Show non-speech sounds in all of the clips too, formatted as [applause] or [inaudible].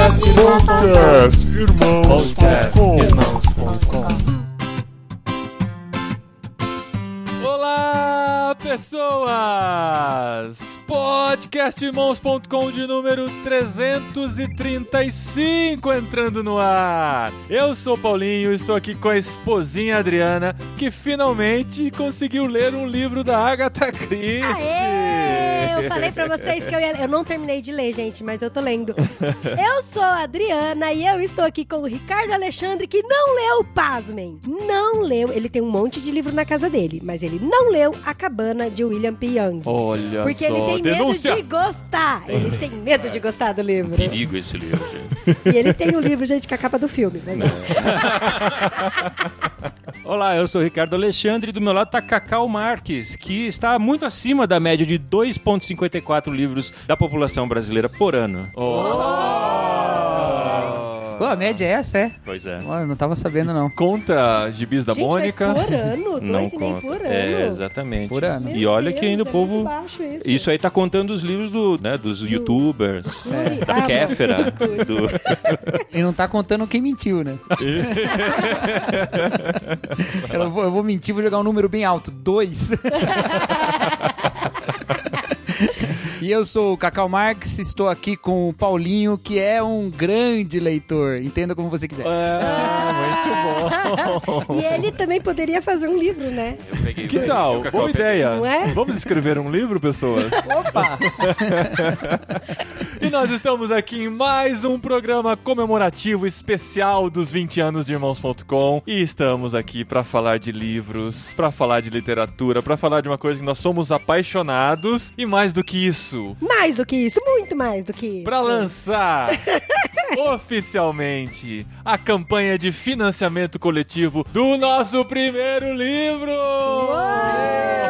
Podcast Irmãos. Podcast Irmãos.com. Olá, pessoas! Podcastirmãos.com de número 335 entrando no ar. Eu sou Paulinho, estou aqui com a esposinha Adriana, que finalmente conseguiu ler um livro da Agatha Christie. Aê! Eu falei pra vocês que eu ia. Eu não terminei de ler, gente, mas eu tô lendo. [laughs] Eu sou a Adriana e eu estou aqui com o Ricardo Alexandre, que não leu, pasmem. Não leu. Ele tem um monte de livro na casa dele, mas ele não leu A Cabana de William P. Young. Olha Porque só, ele tem denúncia! medo de gostar. Ele tem medo de gostar do livro. Perigo esse livro, gente. E ele tem o livro, gente, com a capa do filme. Mas, [laughs] Olá, eu sou o Ricardo Alexandre e do meu lado tá Cacau Marques, que está muito acima da média de 2,54 livros da população brasileira por ano. Pô, a média é essa, é? Pois é. Olha, não tava sabendo, não. Conta gibis da gente, Mônica. mas por ano? Não [laughs] Dois e meio conta. por ano? É, exatamente. Por ano. Meu E olha que Deus, ainda o é povo. muito baixo isso. Isso aí tá contando os livros do, né, dos youtubers, É. da Ah, Kéfera, do... [laughs] E não tá contando quem mentiu, né? [laughs] eu, vou, eu vou mentir, vou jogar um número bem alto. Dois. E eu sou o Cacau Marques, estou aqui com o Paulinho, que é um grande leitor. Entenda como você quiser. É, muito bom. [laughs] E ele também poderia fazer um livro, né? Que tal? Boa ideia. Não é? Vamos escrever um livro, pessoas? Opa! [laughs] E nós estamos aqui em mais um programa comemorativo especial dos 20 anos de Irmãos.com e estamos aqui para falar de livros, para falar de literatura, para falar de uma coisa que nós somos apaixonados e mais do que isso, Mais do que isso, muito mais do que isso. para lançar [laughs] oficialmente a campanha de financiamento coletivo do nosso primeiro livro. Sim,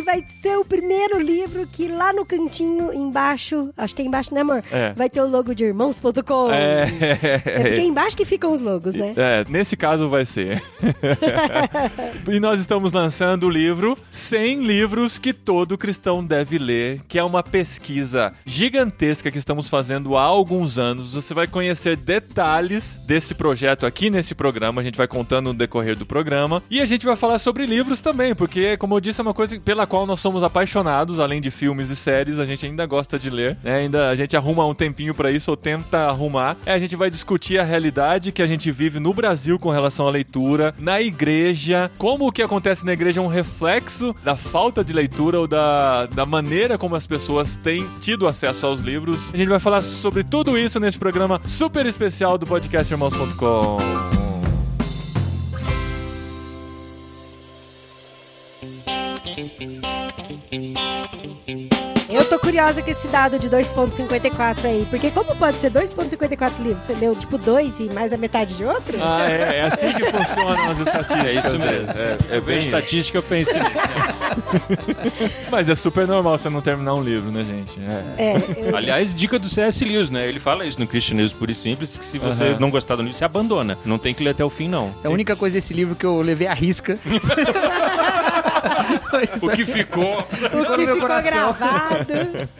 vai ser o primeiro livro que lá no cantinho embaixo, acho que é embaixo, né, amor? É. Vai ter o logo de irmãos.com. É, É porque é embaixo que ficam os logos, né? É, nesse caso vai ser. [laughs] e nós estamos lançando o livro 100 livros que todo cristão deve ler, que é uma pesquisa gigantesca que estamos fazendo há alguns anos. Você vai conhecer detalhes desse projeto aqui nesse programa, a gente vai contando no decorrer do programa. E a gente vai falar sobre livros também, porque, como eu disse, é uma coisa pela qual nós somos apaixonados, além de filmes e séries, a gente ainda gosta de ler, né? Ainda a gente arruma um tempinho pra isso ou tenta arrumar. É, a gente vai discutir a realidade que a gente vive no Brasil com relação à leitura, na igreja, como o que acontece na igreja é um reflexo da falta de leitura ou da, da maneira como as pessoas têm tido acesso aos livros. A gente vai falar sobre tudo isso nesse programa super especial do podcast Irmãos.com. Eu tô curiosa com esse dado de 2.54 aí, porque como pode ser 2.54 livros? Você leu tipo dois e mais a metade de outro? Ah, é, é assim que funcionam as estatísticas. É isso mesmo. É, é Eu bem vejo estatística, eu penso nisso. [laughs] Mas é super normal você não terminar um livro, né, gente? É. É, eu- Aliás, dica do C.S. Lewis, né? Ele fala isso no Cristianismo Puro e Simples, que se você Aham. não gostar do livro, você abandona. Não tem que ler até o fim, não. É a única coisa desse livro que eu levei à risca. [laughs] O que ficou... o que ficou gravado.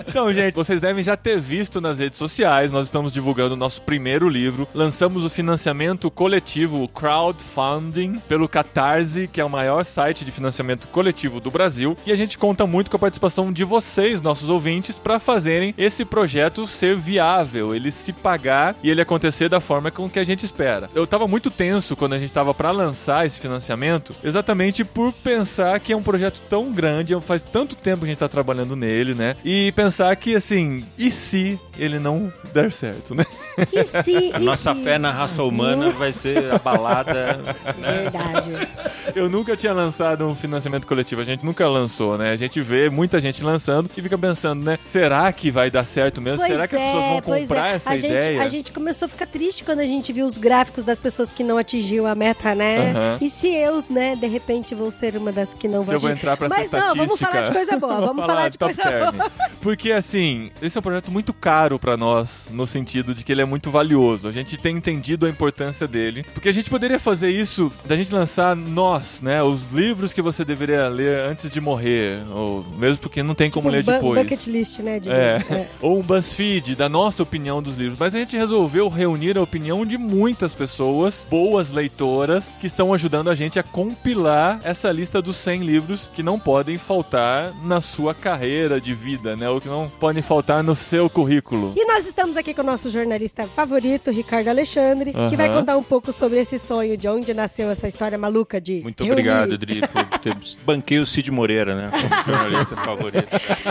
Então, gente, vocês devem já ter visto nas redes sociais, nós estamos divulgando o nosso primeiro livro. Lançamos o financiamento coletivo, o crowdfunding, pelo Catarse, que é o maior site de financiamento coletivo do Brasil. E a gente conta muito com a participação de vocês, nossos ouvintes, para fazerem esse projeto ser viável, ele se pagar e ele acontecer da forma com que a gente espera. Eu tava muito tenso quando a gente tava para lançar esse financiamento, exatamente por pensar que é um projeto tão grande, faz tanto tempo que a gente tá trabalhando nele, né? E pensar que, assim, e se ele não der certo, né? E se, [laughs] A e nossa se? fé na raça humana vai ser abalada. né? Verdade. Eu nunca tinha lançado um financiamento coletivo, a gente nunca lançou, né? A gente vê muita gente lançando e fica pensando, né? Será que vai dar certo mesmo? Pois Será que as pessoas vão pois comprar é. essa a ideia? Gente, a gente começou a ficar triste quando a gente viu os gráficos das pessoas que não atingiu a meta, né? Aham. E se eu, né, de repente vou ser uma das que não Se vão eu vou entrar pra essa Mas não, estatística. vamos falar de coisa boa, [laughs] vamos falar de top coisa term. Porque, assim, esse é um projeto muito caro caro pra nós, no sentido de que ele é muito valioso. A gente tem entendido a importância dele. Porque a gente poderia fazer isso, da gente lançar nós, né? Os livros que você deveria ler antes de morrer. Ou mesmo porque não tem como Um ler bu- depois. Bucket list, né? É. é. Ou um BuzzFeed da nossa opinião dos livros. Mas a gente resolveu reunir a opinião de muitas pessoas, boas leitoras, que estão ajudando a gente a compilar essa lista dos 100 livros que não podem faltar na sua carreira de vida, né? Ou que não podem faltar no seu currículo. E nós estamos aqui com o nosso jornalista favorito, Ricardo Alexandre, que vai contar um pouco sobre esse sonho, de onde nasceu essa história maluca de Muito reunir. obrigado, Adri, [laughs] por ter banquei o Cid Moreira, né? Como jornalista favorito.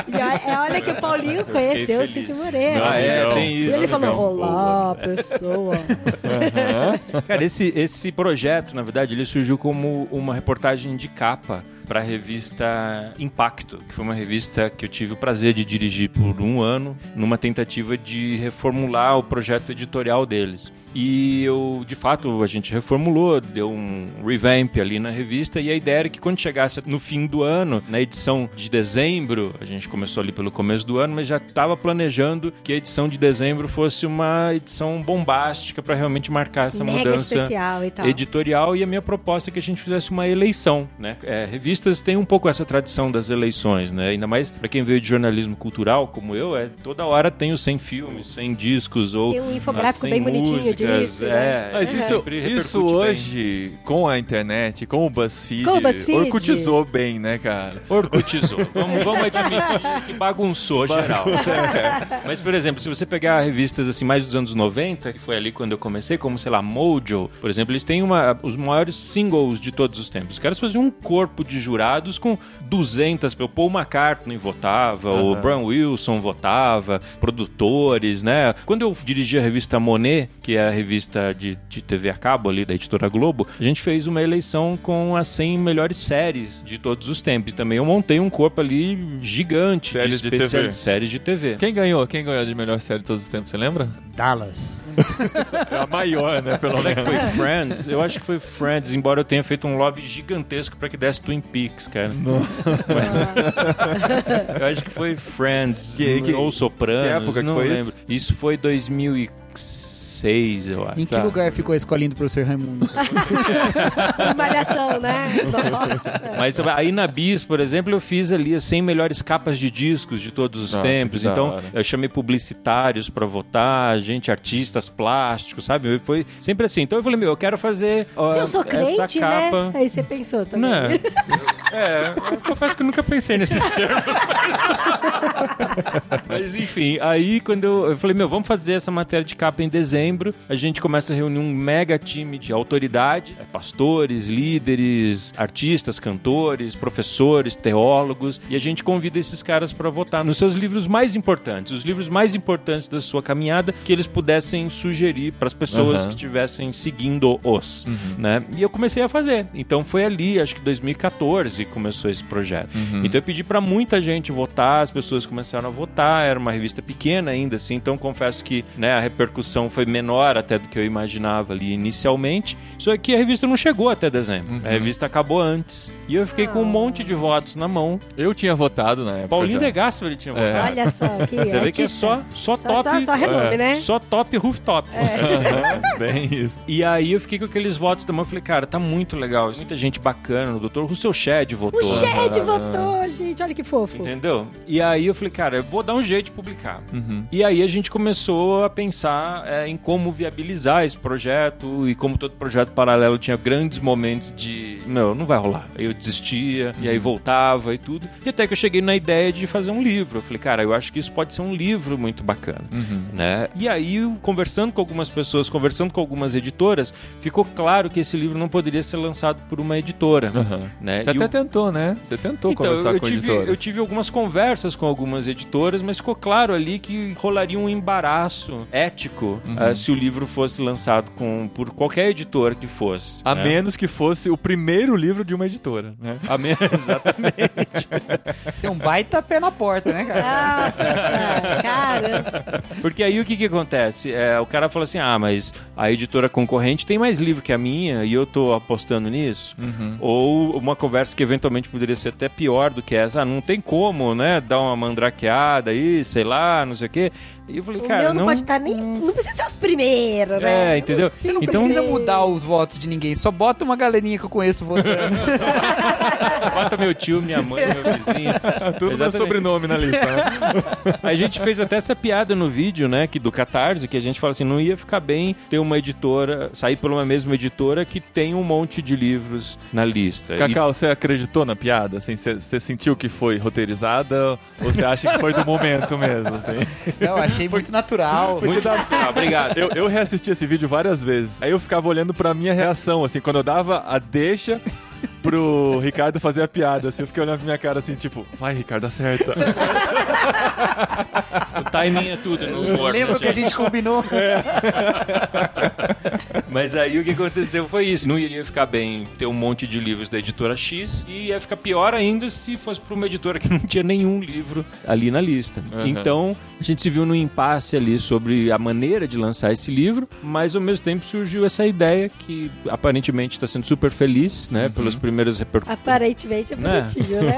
E olha, olha que o Paulinho conheceu o. Cid Moreira. Ah, é, tem E isso. ele falou, legal. olá, [laughs] pessoa. Cara, esse, esse projeto, na verdade, ele surgiu como uma reportagem de capa para a revista Impacto, que foi uma revista que eu tive o prazer de dirigir por um ano, numa tentativa de reformular o projeto editorial deles. E eu, de fato, a gente reformulou, deu um revamp ali na revista, e a ideia era que quando chegasse no fim do ano, na edição de dezembro, a gente começou ali pelo começo do ano, mas já estava planejando que a edição de dezembro fosse uma edição bombástica para realmente marcar essa Mega mudança e tal. editorial e a minha proposta é que a gente fizesse uma eleição, né? É, revistas têm um pouco essa tradição das eleições, né? Ainda mais para quem veio de jornalismo cultural, como eu, é toda hora tem os 100 filmes, 100 discos ou Tem um infográfico as 100 bem bonitinho músicas, né? É, Mas isso, sempre isso repercute bem. hoje, com a internet, com o BuzzFeed, Com o BuzzFeed. orcutizou bem, né, cara? Orcutizou. vamos, vamos admitir que bagunçou geral. [laughs] Mas, por exemplo, se você pegar revistas assim mais dos anos 90, que foi ali quando eu comecei, como, sei lá, Mojo, por exemplo, eles têm uma, os maiores singles de todos os tempos. Os caras faziam um corpo de jurados com 200, o Paul McCartney votava, o Brian Wilson votava, produtores, né? Quando eu dirigi a revista Monet, que é a revista de, de TV a cabo ali da editora Globo, a gente fez uma eleição com as 100 melhores séries de todos os tempos. E também eu montei um corpo ali gigante Séries de especial- TV. séries de TV. Quem ganhou? Quem ganhou de melhor série de todos os tempos? Você lembra? Dallas. [laughs] É a maior, né? Pelo menos. foi Friends? Eu acho que foi Friends, embora eu tenha feito um lobby gigantesco pra que desse Twin Peaks, cara. Mas- [laughs] eu acho que foi Friends Que- que- ou Sopranos, que época que não foi lembro. Isso? foi 2006, eu acho. Em que Tá. lugar ficou a escolinha do professor Raimundo? [laughs] Malhação, né? Nossa. [laughs] Mas aí na Bis, por exemplo, eu fiz ali as 100 melhores capas de discos de todos os Nossa, tempos. Então, hora. eu chamei publicitários pra votar, gente, artistas plásticos, sabe? Foi sempre assim. Então eu falei, meu, eu quero fazer ó, Se eu sou essa crente, capa. né? Aí você pensou também. Não. [laughs] É, eu confesso que eu nunca pensei nesses termos. Mas, mas, enfim, aí quando eu, eu falei, meu, vamos fazer essa matéria de capa em dezembro, a gente começa a reunir um mega time de autoridade, é, pastores, líderes, artistas, cantores, professores, teólogos, e a gente convida esses caras para votar nos seus livros mais importantes, os livros mais importantes da sua caminhada, que eles pudessem sugerir para as pessoas Aham. que estivessem seguindo-os, né? E eu comecei a fazer. Então foi ali, acho que 2014 começou esse projeto. Então eu pedi para muita gente votar, as pessoas começaram a votar, era uma revista pequena ainda assim, então confesso que, né, a repercussão foi menor até do que eu imaginava ali inicialmente. Só que a revista não chegou até dezembro. A revista acabou antes. E eu fiquei com um monte de votos na mão. Eu tinha votado na época. Paulinho já. De Gasperi ele tinha É. votado. Olha só, [laughs] que Você vê que é só, só, Só- top. só- só renome, é, né? Só top rooftop. Bem isso. E aí eu fiquei com aqueles votos da mão e falei, cara, tá muito legal. Muita gente bacana. O doutor Rousseau Shed votou. O Shed votou, gente. Olha que fofo. Entendeu? E aí eu falei, cara, eu vou dar um jeito de publicar. Uhum. E aí a gente começou a pensar é, em como viabilizar esse projeto e como todo projeto paralelo tinha grandes momentos de, não, não vai rolar. Aí eu desistia e aí voltava e tudo. E até que eu cheguei na ideia de fazer um livro. Eu falei, cara, eu acho que isso pode ser um livro muito bacana, né? E aí, conversando com algumas pessoas, conversando com algumas editoras, ficou claro que esse livro não poderia ser lançado por uma editora, Aham. né? Você E até o- tentou, né? Você tentou então, conversar eu com tive, editoras. eu tive algumas conversas com algumas editoras, mas ficou claro ali que rolaria um embaraço ético Uhum. ah, se o livro fosse lançado com, por qualquer editora que fosse. A né? menos que fosse o primeiro livro de uma editora, né? A menos, [laughs] exatamente. Isso é um baita pé na porta, né, cara? Nossa, cara. Porque aí o que que acontece? É, o cara fala assim, ah, mas a editora concorrente tem mais livro que a minha e eu tô apostando nisso. Uhum. Ou uma conversa que eventualmente poderia ser até pior do que essa. Ah, não tem como, né? Dar uma mandrakeada aí, sei lá, não sei o quê. E eu falei, O cara, meu não, não... pode estar nem. Não precisa ser os primeiros, né? É, entendeu? Você não Então- precisa mudar os votos de ninguém, só bota uma galerinha que eu conheço votando. [laughs] Bota meu tio, minha mãe, meu vizinho. [laughs] Tudo meu sobrenome na lista, né? A gente fez até essa piada no vídeo, né, que do Catarse, que a gente fala assim, não ia ficar bem ter uma editora, sair por uma mesma editora que tem um monte de livros na lista. E- Cacau, você acreditou na piada? Assim, você, você sentiu que foi roteirizada ou você acha que foi do momento mesmo? Assim? Não, achei muito natural. Muito natural, obrigado. Eu, eu reassisti esse vídeo várias vezes. Aí eu ficava olhando pra minha reação, assim, quando eu dava a deixa pro Ricardo fazer a piada, assim, eu fiquei olhando pra minha cara assim, tipo, vai, Ricardo, acerta. O timing é tudo no humor. Lembra né, que a gente combinou? [laughs] Mas aí o que aconteceu foi isso. Não iria ficar bem ter um monte de livros da editora X e ia ficar pior ainda se fosse para uma editora que não tinha nenhum livro ali na lista. Uhum. Então a gente se viu num impasse ali sobre a maneira de lançar esse livro, mas ao mesmo tempo surgiu essa ideia que aparentemente está sendo super feliz, né? Pelas primeiras repercussões. Aparentemente é Né? bonitinho, né?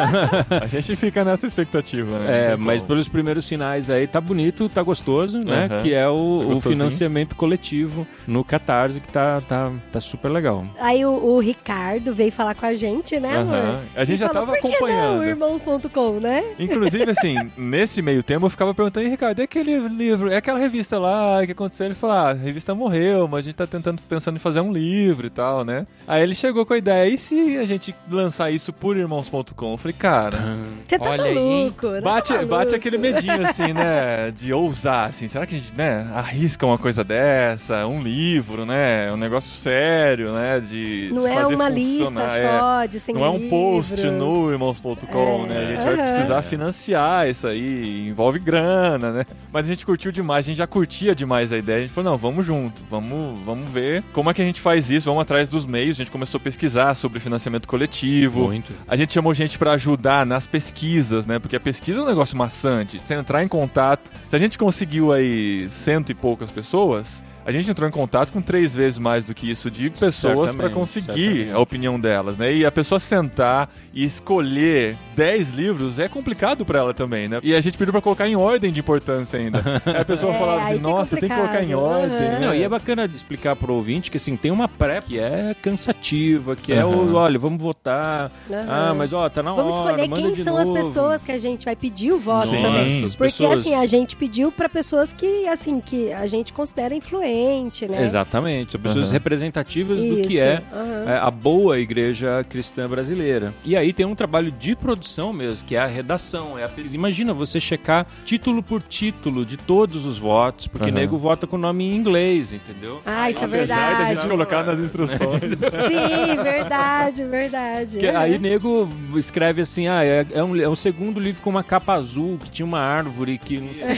[laughs] A gente fica nessa expectativa, né? É, mas pelos primeiros sinais aí tá bonito, tá gostoso, né? Aham. Que é Tá o, o gostosinho. financiamento coletivo no Catarse, que tá, tá, tá super legal. Aí o, o Ricardo veio falar com a gente, né, amor? A gente E já falou, tava acompanhando. não, irmãos.com, né? Inclusive, assim, [laughs] nesse meio tempo eu ficava perguntando, "E, Ricardo, é aquele livro, é aquela revista lá, o que aconteceu? Ele falou, ah, a revista morreu, mas a gente tá tentando, pensando em fazer um livro e tal, né? Aí ele chegou com a ideia, e se a gente lançar isso por irmãos.com? Eu falei, cara, Você tá Olha aí, maluco, né? bate, Tá bate aquele medinho, assim, né, de ousar, assim, será que a gente, né, arrisca uma coisa dessa, um livro, né, um negócio sério, né, de Não é uma funcionar, lista é. só de 100 Não é um post livros. no irmãos.com, É, né? A gente vai aham. precisar financiar isso aí, envolve grana, né? Mas a gente curtiu demais, a gente já curtia demais a ideia. A gente falou, não, vamos junto, vamos, vamos ver como é que a gente faz isso, vamos atrás dos meios. A gente começou a pesquisar sobre financiamento coletivo. Muito. A gente chamou gente pra ajudar nas pesquisas, né? Porque a pesquisa é um negócio maçante. Você entrar em contato. Se a gente conseguiu aí cento e poucas pessoas, a gente entrou em contato com três vezes mais do que isso de pessoas Certamente, conseguir certamente. a opinião delas, né? E a pessoa sentar e escolher 10 livros é complicado pra ela também, né? E a gente pediu pra colocar em ordem de importância ainda. Aí a pessoa [laughs] É, falava assim: é nossa, tem que colocar em ordem. Né? Não, e é bacana explicar pro ouvinte que assim, tem uma pré que é cansativa, que é Aham. o, olha, vamos votar. Aham. Ah, mas ó, tá na Vamos hora, escolher manda quem são as novo. pessoas que a gente vai pedir o voto Sim. também. As Porque pessoas- assim, a gente pediu pra pessoas que, assim, que a gente considera influente, né? Exatamente, são pessoas representativas do que Isso, é é, a boa igreja cristã brasileira. E aí tem um trabalho de produção mesmo, que é a redação. É a pesquisa. Imagina você checar título por título de todos os votos, porque Aham. nego vota com nome em inglês, entendeu? Ah, isso é Apesar da verdade. gente colocar nas instruções. [laughs] Sim, verdade, verdade. Que aí nego escreve assim, ah, é, é um, é um segundo livro com uma capa azul, que tinha uma árvore, que não sei.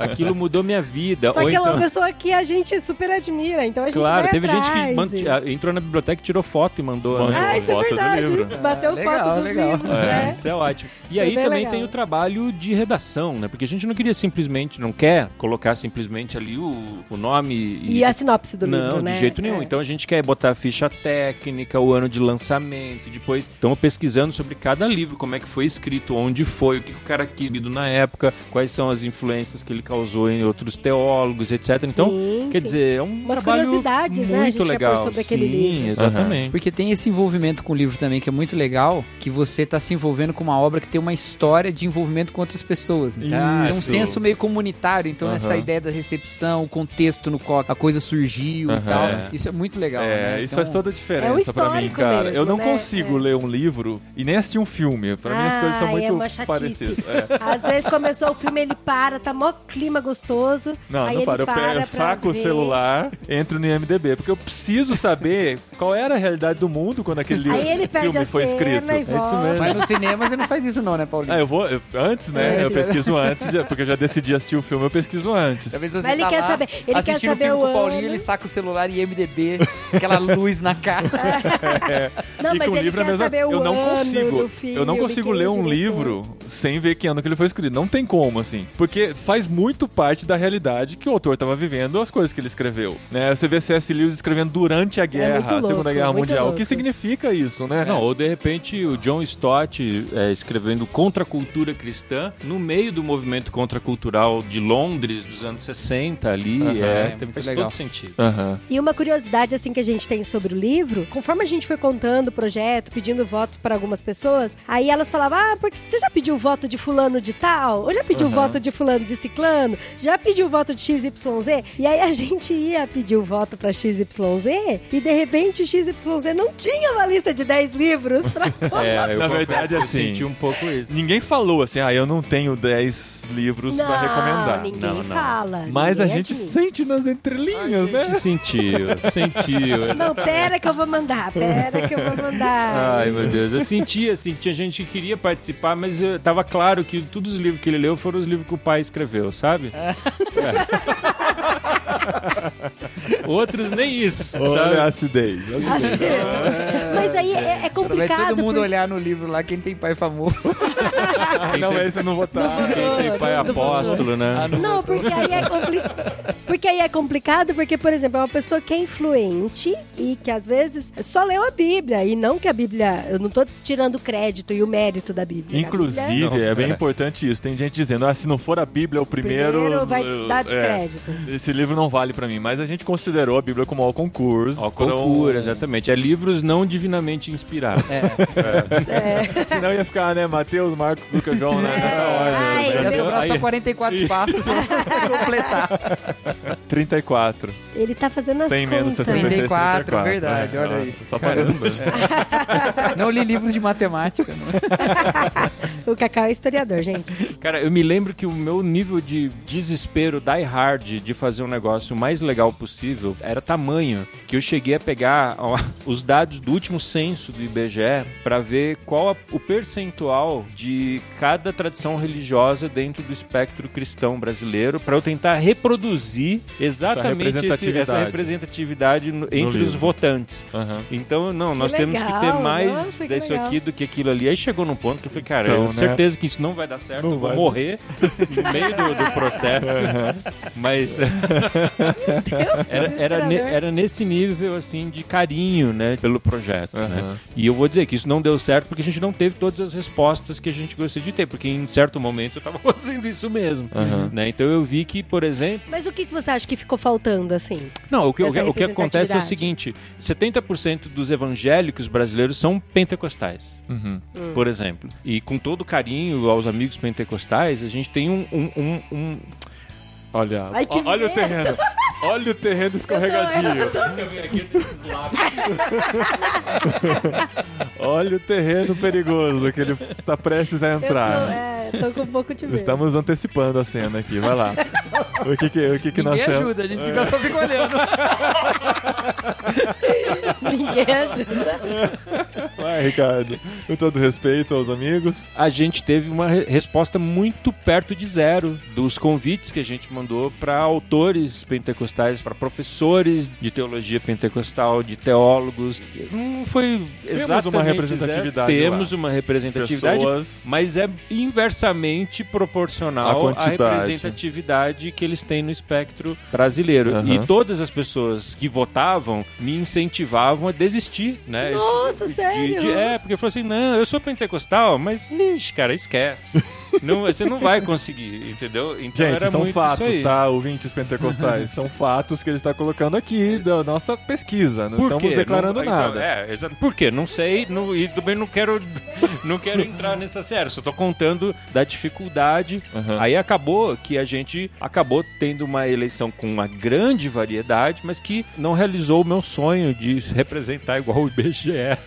Aquilo mudou minha vida. Só Ou que é então, uma pessoa que a gente super admira, então a gente claro, vai teve gente atrás que e- mand- ah, entrou na biblioteca e tirou foto e mandou. Mandou. né? Ah, isso é foto do verdade. livro. Bateu Ah, legal, foto dos legal. Livros, [laughs] É. né? Isso é ótimo. E aí bem também legal. tem o trabalho de redação, né? Porque a gente não queria simplesmente, não quer colocar simplesmente ali o, o nome E a sinopse do não, livro, né? de jeito nenhum. É. Então a gente quer botar a ficha técnica, o ano de lançamento, depois estamos pesquisando sobre cada livro, como é que foi escrito, onde foi, o que o cara quis lido na época, quais são as influências que ele causou em outros teólogos, etc. Então, Sim, quer sim. dizer, é um Umas trabalho curiosidades, né, a muito gente quer legal. pôr sobre aquele Sim, livro. exatamente. Porque tem esse envolvimento com o livro também, que é muito legal, que você tá se envolvendo com uma obra que tem uma história de envolvimento com outras pessoas. Então, tem um Isso. senso meio comunitário, então Aham. essa ideia da recepção, o contexto no qual a coisa surgiu e Aham. tal, É. isso é muito legal. É, né? isso Então, faz toda a É diferença pra mim, histórico cara. mesmo, eu não né? consigo É. ler um livro e nem assistir um filme. Pra mim as coisas são muito é parecidas. É. [laughs] Às vezes começou o filme, ele para, tá mó clima gostoso. Não, aí não ele para. Eu, para pego, eu saco o celular, entro no IMDB, porque eu preciso saber qual era a realidade do mundo quando aquele livro, Aí ele perde filme a foi cena escrito. e É isso. Mesmo. Mas no cinema você não faz isso não, né, Paulinho? Ah, eu vou. eu- antes, né? É, eu pesquiso antes, porque eu já decidi assistir o filme, eu pesquiso antes. Talvez você Mas ele tá quer lá, saber- ele quer assistindo saber filme o com o Paulinho, ano. ele saca o celular e MDB, aquela luz na cara. [laughs] Não, e mas com o ele livro é quer mesmo. saber o Eu não ano consigo. do filme, eu não consigo é ler um livro sem ver que ano que ele foi escrito. Não tem como, assim. Porque faz muito parte da realidade que o autor estava vivendo, as coisas que ele escreveu. Né? Você vê C.S. Lewis escrevendo durante a guerra, É muito a Segunda louco, Guerra Mundial. O louco. que significa isso, né? Não, ou de repente o John Stott é, escrevendo contra a cultura cristã no meio do movimento contracultural de Londres dos anos 60 ali. É, É, tem muito faz legal. todo sentido. E uma curiosidade assim que a gente tem sobre o livro, conforme a gente foi contando o projeto, pedindo votos para algumas pessoas, aí elas falavam: "Ah, porque você já pediu voto de fulano de tal? Ou já pediu voto de fulano de ciclano? Já pediu voto de XYZ?" E aí a gente ia pedir o voto para XYZ e de repente XYZ não tinha uma lista de 10 livros pra [laughs] [laughs] É, eu Na verdade, eu assim, senti um pouco isso. Ninguém falou assim, ah, eu não tenho 10 livros Não, pra recomendar. ninguém Não, não. fala. Mas a ninguém gente admite. sente nas entrelinhas, né? gente sentiu, sentiu. [laughs] Não, pera que eu vou mandar, pera que eu vou mandar. Ai, meu Deus. Eu senti, assim, tinha gente que queria participar, mas eu, tava claro que todos os livros que ele leu foram os livros que o pai escreveu, sabe? É. Outros nem isso, Olha a sabe? acidez. a acidez. Mas aí é, é Quando vai complicado. todo mundo porque- olhar no livro lá, quem tem pai famoso. Ah, não, esse eu não vou estar. Quem tem pai apóstolo, né? Não, porque aí é complicado. Porque aí é complicado, porque, por exemplo, é uma pessoa que é influente e que às vezes só leu a Bíblia. E não que a Bíblia. Eu não tô tirando o crédito e o mérito da Bíblia. A Bíblia Inclusive, é bem importante isso. Tem gente dizendo, ah, se não for a Bíblia o primeiro... primeiro vai eu- dar é, descrédito. esse livro não vale pra mim. Mas a gente considerou a Bíblia como ao concurso. Ó, concura, exatamente. É livros não divinamente inspirados. Senão ia ficar, né, Mateus, Marcos, Lucas, João, né, nessa ordem. Ai, né? Ia meu- sobrar só Aí- 44 espaços pra completar. [laughs] [laughs] 34. Ele tá fazendo as 100 menos contas. 66, 34, 34. verdade, olha aí. Só pagando. [laughs] Não li livros de matemática. Não. [laughs] O Cacau é historiador, gente. Cara, eu me lembro que o meu nível de desespero die hard de fazer um negócio o mais legal possível era tamanho que eu cheguei a pegar ó, os dados do último censo do IBGE para ver qual a- o percentual de cada tradição religiosa dentro do espectro cristão brasileiro para eu tentar reproduzir exatamente esse- representatividade. essa representatividade no- entre os votantes. Aham. Então, não, Que nós temos que ter mais nossa, disso aqui do que aquilo ali. Aí chegou num ponto que eu falei, cara, Então, eu né? tenho certeza que isso não vai dar certo, Não eu vou vai. morrer no meio do, do processo. Mas Deus, era, era, ne- era nesse nível, assim, de carinho, né, pelo projeto, né? Aham. E eu vou dizer que isso não deu certo porque a gente não teve todas as respostas que a gente gostaria de ter, porque em certo momento eu tava [laughs] fazendo isso mesmo, né? Então eu vi que, por exemplo, Mas o que que você acha que ficou faltando, assim? Não, o que, o que- o que acontece é o seguinte: 70% dos evangélicos brasileiros são pentecostais, Uhum. por exemplo. E com todo carinho aos amigos pentecostais, a gente tem um. um- um- um- Olha, Ai, olha o terreno. [laughs] Olha o terreno escorregadio. [laughs] Olha o terreno perigoso que ele está prestes a Eu tô, entrar. é, tô com um pouco de medo. Estamos antecipando a cena aqui, vai lá. [laughs] O que que, o que, que nós Ninguém temos? ajuda, a gente fica- só fica olhando. [laughs] [laughs] Ninguém ajuda. Vai, Ricardo. Com todo respeito aos amigos. a gente teve uma re- resposta muito perto de zero dos convites que a gente mandou para autores pentecostais, para professores de teologia pentecostal, de teólogos. Não foi exatamente uma representatividade zero. Temos lá. uma representatividade, Pessoas. mas é inversamente proporcional A à representatividade que eles têm no espectro brasileiro. Aham. E todas as pessoas que votavam me incentivavam a desistir, né? Nossa, De- sério? de- é, porque falou assim, não, eu sou pentecostal, mas, ixi, cara, esquece. [laughs] não, você não vai conseguir, entendeu? Então Gente, era são muito isso fatos, aí. tá? Ouvintes pentecostais. [laughs] são fatos que ele está colocando aqui da nossa pesquisa. Não Por estamos quê? declarando Não- então, nada. é, exato. Por quê? Não sei, não- e também não quero, [laughs] não quero entrar nessa série, só tô contando da dificuldade. Aham. Aí acabou que a gente acabou tendo uma eleição com uma grande variedade, mas que não realizou o meu sonho de representar igual o IBGE. [laughs]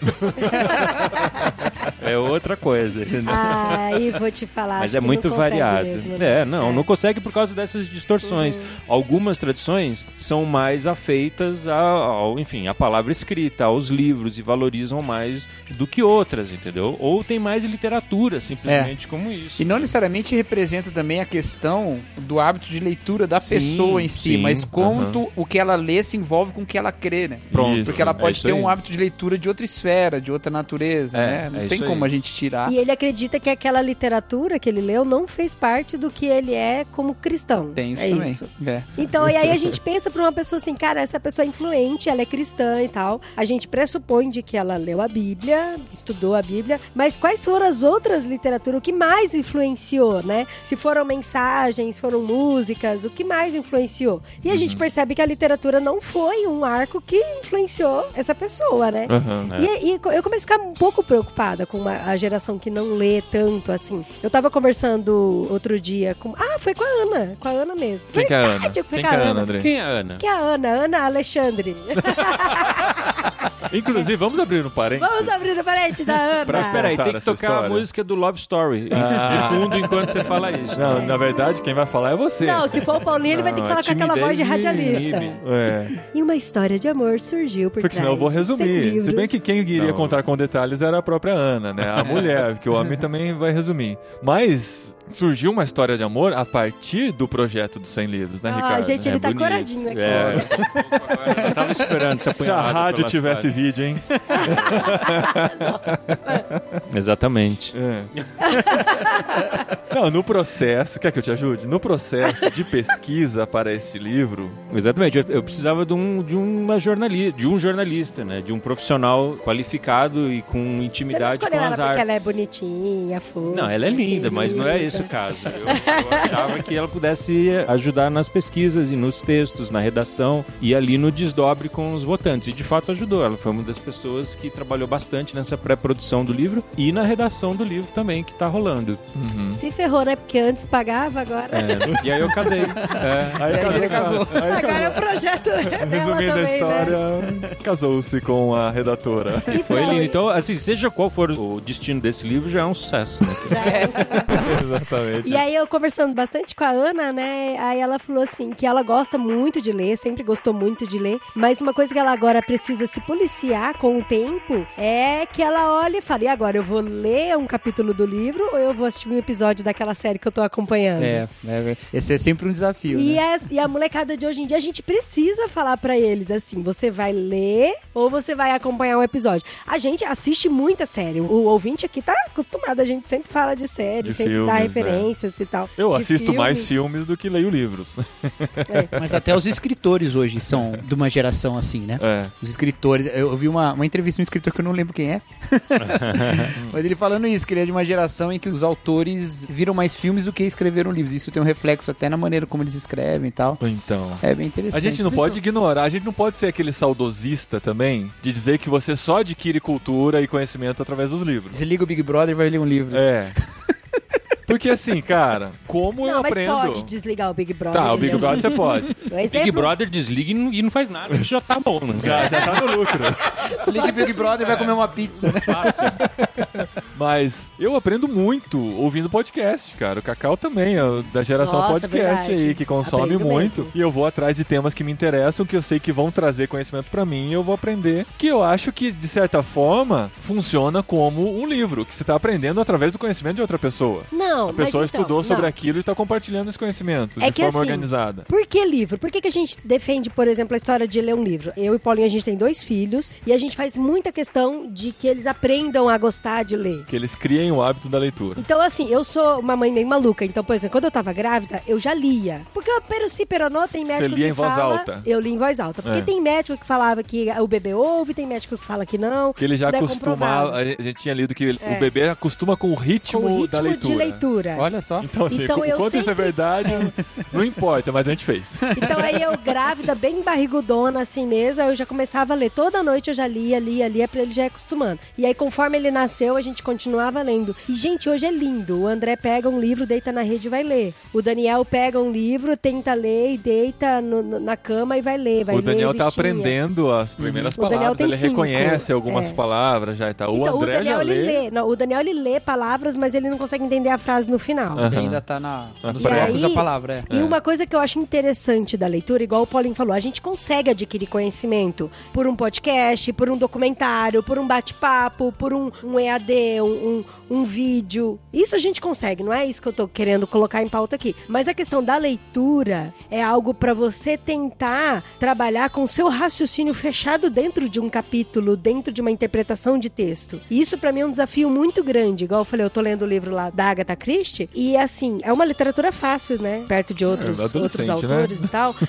é outra coisa. entendeu? Ai, vou te falar. Mas acho é que muito variado. mesmo, né? é, não, não consegue por causa dessas distorções. Algumas tradições são mais afeitas ao, enfim, à palavra escrita, aos livros e valorizam mais do que outras, entendeu? Ou tem mais literatura, simplesmente como isso. E não necessariamente representa também a questão do hábito de leitura da Sim, pessoa em si, sim, mas quanto o que ela lê se envolve com o que ela crê, né? Pronto. Porque ela é pode isso ter aí. um hábito de leitura de outra esfera, de outra natureza, É, né? Não é tem como aí. a gente tirar. E ele acredita que aquela literatura que ele leu não fez parte do que ele é como cristão. Tem isso é também. isso. É. Então, e aí a gente [laughs] pensa pra uma pessoa assim, cara, essa pessoa é influente, ela é cristã e tal. A gente pressupõe de que ela leu a Bíblia, estudou a Bíblia, mas quais foram as outras literaturas? O que mais influenciou, né? Se foram mensagens, foram músicas, o que mais influenciou? E a gente percebe que a literatura não foi um arco que influenciou essa pessoa, né? Aham. É. E, e eu comecei a ficar um pouco preocupada com a, a geração que não lê tanto assim. Eu tava conversando outro dia com. Ah, foi com a Ana. Com a Ana mesmo. Quem que é a Ana? Quem com que a é a Ana, Ana. André? Quem é a Ana? Que é a Ana, Ana Alexandre. [laughs] Inclusive, vamos abrir um parênteses. Vamos abrir o parente da Ana. Pra Mas peraí, tem que tocar a história? música do Love Story Ah. de fundo enquanto você fala isso. Não, na verdade, quem vai falar é você. Não, se for o Paulinho, ele vai ter que falar a com aquela voz de radialista. É, E uma história de amor surgiu por porque senão eu vou cem resumir. Se bem que quem iria Não. contar com detalhes era a própria Ana, né? A mulher, [laughs] porque o homem também vai resumir. Mas surgiu uma história de amor a partir do projeto dos 100 livros, né, Ah, Ricardo? gente, ele É tá bonito. coradinho aqui. É, eu tava esperando essa [laughs] Se a rádio tivesse vídeo, hein? [laughs] Exatamente. É. Não, no processo, quer que eu te ajude? No processo de pesquisa para este livro, Exatamente. Eu, eu precisava de um, de uma jornalista, de um jornalista, né? De um profissional qualificado e com Você não intimidade escolheu com ela as porque artes. ela é bonitinha, fofa. Não, ela é linda, mas não é esse o caso. Eu, eu achava que ela pudesse ajudar nas pesquisas e nos textos, na redação e ali no desdobre com os votantes. E de fato ajudou. Ela foi uma das pessoas que trabalhou bastante nessa pré-produção do livro e na redação do livro também, que tá rolando. Se ferrou, né? Porque antes pagava, agora. É, e aí eu casei. [laughs] É, Aí E aí casou, ele casou. Aí Agora é o projeto [laughs] Resumindo a também, história, né? casou-se com a redatora. foi Então, lindo. Então, assim, seja qual for o destino desse livro, já é um sucesso, né? [laughs] já é, você sabe. Exatamente. E aí eu conversando bastante com a Ana, né? Aí ela falou assim que ela gosta muito de ler, sempre gostou muito de ler, mas uma coisa que ela agora precisa se policiar com o tempo é que ela olha e fala: "E agora eu vou ler um capítulo do livro ou eu vou assistir um episódio daquela série que eu tô acompanhando?" É, é, esse é sempre um desafio. E, né? a, e a molecada de hoje em dia, a gente precisa falar pra eles assim: você vai ler ou você vai acompanhar um episódio. A gente assiste muita série. O ouvinte aqui tá acostumado, a gente sempre fala de série, De sempre filmes, dá é. referências e tal. Eu assisto filme. mais filmes do que leio livros. [laughs] [laughs] Mas até os escritores hoje são de uma geração assim, né? É. Os escritores, eu eu vi uma, uma entrevista de um escritor que eu não lembro quem é. [laughs] Mas ele falando isso, que ele é de uma geração em que os autores viram mais filmes do que escreveram livros. Isso tem um reflexo até na maneira como eles escrevem e tal. Então. É bem interessante. A gente não pode ignorar, a gente não pode ser aquele saudosista também de dizer que você só adquire cultura e conhecimento através dos livros. Desliga o Big Brother e vai ler um livro. É. Porque assim, cara, como eu Não, mas aprendo. pode desligar o Big Brother. Tá, o Big. Brother você pode. [laughs] O Big Brother desliga e não, e não faz nada, já tá bom, né? [laughs] Já, já tá no lucro. Desliga o Big Brother e vai comer uma pizza, [laughs] né? Mas eu aprendo muito ouvindo podcast, cara. O Cacau também, é da geração Nossa, podcast verdade. aí, que consome Aprendo muito. mesmo. E eu vou atrás de temas que me interessam, que eu sei que vão trazer conhecimento pra mim e eu vou aprender. Que eu acho que, de certa forma, funciona como um livro, que você tá aprendendo através do conhecimento de outra pessoa. Não, A pessoa então, estudou sobre não. aquilo e tá compartilhando esse conhecimento É de que forma assim, organizada. Por que livro? Por que, que a gente defende, por exemplo, a história de ler um livro? Eu e Paulinho, a gente tem dois filhos e a gente faz muita questão de que eles aprendam a gostar de ler. Que eles criem o hábito da leitura. Então, assim, eu sou uma mãe meio maluca. Então, por exemplo, quando eu tava grávida, eu já lia. Porque o peroci peronô tem médico lia que em voz fala... alta. Eu li em voz alta. Porque É. tem médico que falava que o bebê ouve, tem médico que fala que não. Que ele já é acostumava. A gente a gente tinha lido que ele- É. o bebê acostuma com o ritmo, Com o ritmo da leitura. de leitura. Olha só. Então, assim, Então, o eu quanto isso é sempre- verdade, não importa, mas a gente fez. Então aí eu grávida, bem barrigudona assim mesmo, aí eu já começava a ler. Toda noite eu já lia, lia, lia pra ele já ir acostumando. E aí conforme ele nasceu, a gente continuava lendo. E gente, hoje é lindo. O André pega um livro, deita na rede e vai ler. O Daniel pega um livro, tenta ler e deita no- no- na cama e vai ler. Vai o Daniel ler tá aprendendo as primeiras O Daniel palavras, ele cinco, reconhece algumas é. palavras já e tal. O Então, André Daniel já ele lê. lê. Não, o Daniel ele lê palavras, mas ele não consegue entender a frase no final. Ele ainda tá na, pré. blocos aí- da palavra, é. E uma coisa que eu acho interessante da leitura, igual o Paulinho falou, a gente consegue adquirir conhecimento por um podcast, por um documentário, por um bate-papo, por um, um EAD, um, um, um vídeo. Isso a gente consegue, não é isso que eu tô querendo colocar em pauta aqui. Mas a questão da leitura é algo pra você tentar trabalhar com o seu raciocínio fechado dentro de um capítulo, dentro de uma interpretação de texto. E isso pra mim é um desafio muito grande. Igual eu falei, eu tô lendo o livro lá da Agatha Christie e assim, é uma literatura fácil, né? Perto de outros, É, outros né? autores e tal. [laughs]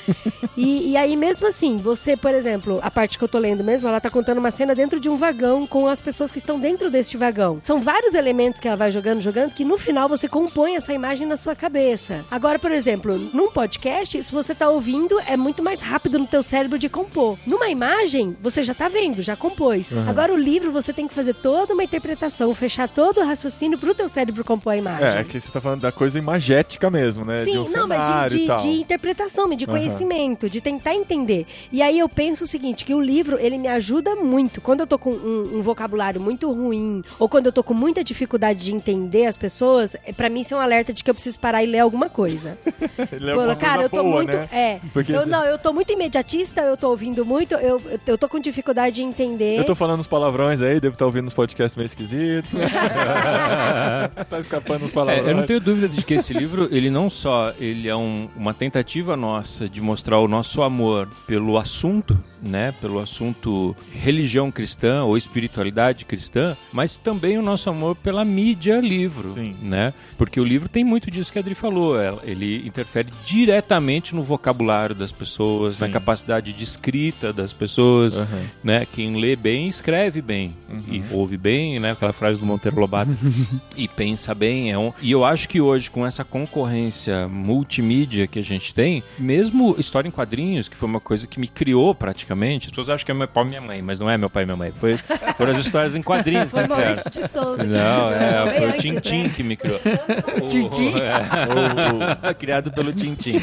E, e aí, mesmo assim, você, por exemplo, a parte que eu tô lendo mesmo, ela tá contando uma cena dentro de um vagão com as pessoas que estão dentro deste vagão. São vários elementos que ela vai jogando, jogando, que no final você compõe essa imagem na sua cabeça. Agora, por exemplo, num podcast, se você tá ouvindo, é muito mais rápido no teu cérebro de compor. Numa imagem, você já tá vendo, já compôs. Agora, o livro, você tem que fazer toda uma interpretação, fechar todo o raciocínio pro teu cérebro compor a imagem. É, é que você tá falando da coisa imagética mesmo, né? Sim, um não, mas de, de, de interpretação, de conhecimento, de tentar entender. E aí eu penso o seguinte, que o livro, ele me ajuda muito. Quando eu tô com um, um vocabulário muito ruim, ou quando eu tô com muita dificuldade de entender as pessoas, é, pra mim isso é um alerta de que eu preciso parar e ler alguma coisa. [laughs] Ele é Pô, uma cara, coisa eu tô boa, muito. né? É. Porque eu, você- não, eu tô muito imediatista, eu tô ouvindo muito, eu, eu tô com dificuldade de entender. Eu tô falando uns palavrões aí, devo estar ouvindo uns podcasts meio esquisitos. [laughs] tá escapando uns É, palavrões. eu não tenho dúvida de que esse livro, ele não só ele é um- uma tentativa nossa de mostrar o nosso amor pelo assunto, né, pelo assunto religião cristã ou espiritualidade cristã, mas também o nosso amor pela mídia livro, Sim. né? Porque o livro tem muito disso que a Adri falou, ela- ele interfere diretamente no vocabulário das pessoas, na Sim. capacidade de escrita das pessoas, Aham. né? Quem lê bem, escreve bem. Uhum. E ouve bem, né? Aquela frase do Monteiro Lobato. [laughs] e pensa bem. É um... E eu acho que hoje, com essa concorrência multimídia que a gente tem, mesmo história em quadrinhos, que foi uma coisa que me criou praticamente, as pessoas acham que é meu pai e minha mãe, mas não é meu pai e minha mãe. Foi, foram as histórias em quadrinhos que Foi me criaram. Maurício de Souza. Não, é, Bem foi o antes, Tintim né? que me criou. [laughs] Tintim? É. Criado pelo Tintim.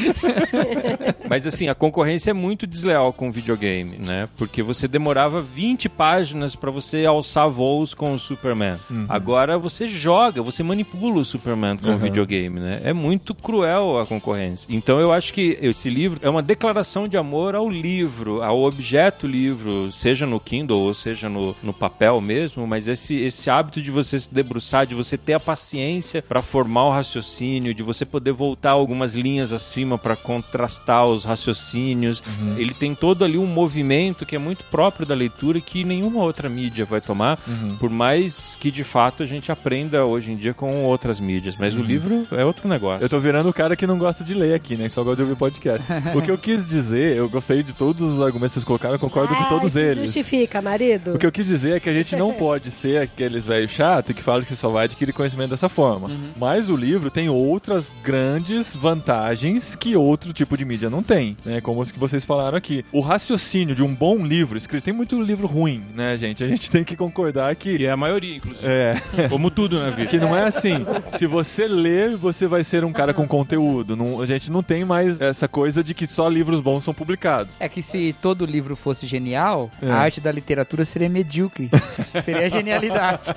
[laughs] Mas assim, a concorrência é muito desleal com o videogame, né? Porque você demorava 20 páginas pra você alçar voos com o Superman. Agora você joga, você manipula o Superman com o Uhum. videogame, né? É muito cruel a concorrência. Então eu acho que esse livro é uma declaração de amor ao livro, ao objeto livro, seja no Kindle ou seja no, no papel mesmo, mas esse, esse hábito de você se debruçar, de você ter a paciência pra formar o raciocínio, de você poder voltar algumas linhas acima pra contrastar os raciocínios. Uhum. Ele tem todo ali um movimento que é muito próprio da leitura e que nenhuma outra mídia vai tomar, Uhum. por mais que de fato a gente aprenda hoje em dia com outras mídias. Mas o livro é outro negócio. Uhum. Eu tô virando o cara que não gosta de ler aqui, né? Que só gosta de ouvir podcast. [laughs] o que eu quis dizer, eu gostei de todos os argumentos que vocês colocaram, eu concordo com Ai, todos eles. Justifica, marido. O que eu quis dizer é que a gente não [laughs] pode ser aqueles velhos chatos que falam que só vai adquirir conhecimento dessa forma. Mas o livro tem outras grandes vantagens que outro tipo de mídia não tem, né? Como os que vocês falaram aqui. O raciocínio de um bom livro escrito, tem muito livro ruim, né, gente? A gente [laughs] tem que concordar que Que é a maioria, inclusive. é, [laughs] Como tudo na vida. que não é assim. Se você ler, você vai ser um cara com conteúdo. Não- a gente não tem mais essa coisa de que só livros bons são publicados. É que se todo livro fosse genial, É. a arte da literatura seria medíocre. [laughs] seria genialidade.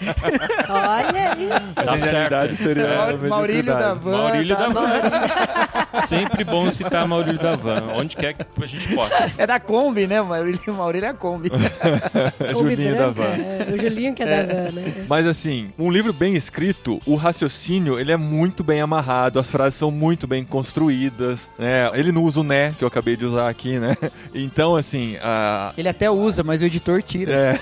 Olha isso. A Tá genialidade seria a Maur- Maurílio da Van. Maurílio tá da. Van. [laughs] Sempre bom citar Maurílio da Van, onde quer que a gente possa. É da Kombi, né? Maurílio, Maurílio é a Kombi. [laughs] É Julinho da Van. é, o Julinho que é, da Van, né? Mas assim, um livro bem escrito, o raciocínio, ele é muito bem amarrado, as frases são muito bem construídas, né? Ele não usa o né, que eu acabei de usar aqui, né? [laughs] Então, assim, a, Ele até usa, mas o editor tira. É.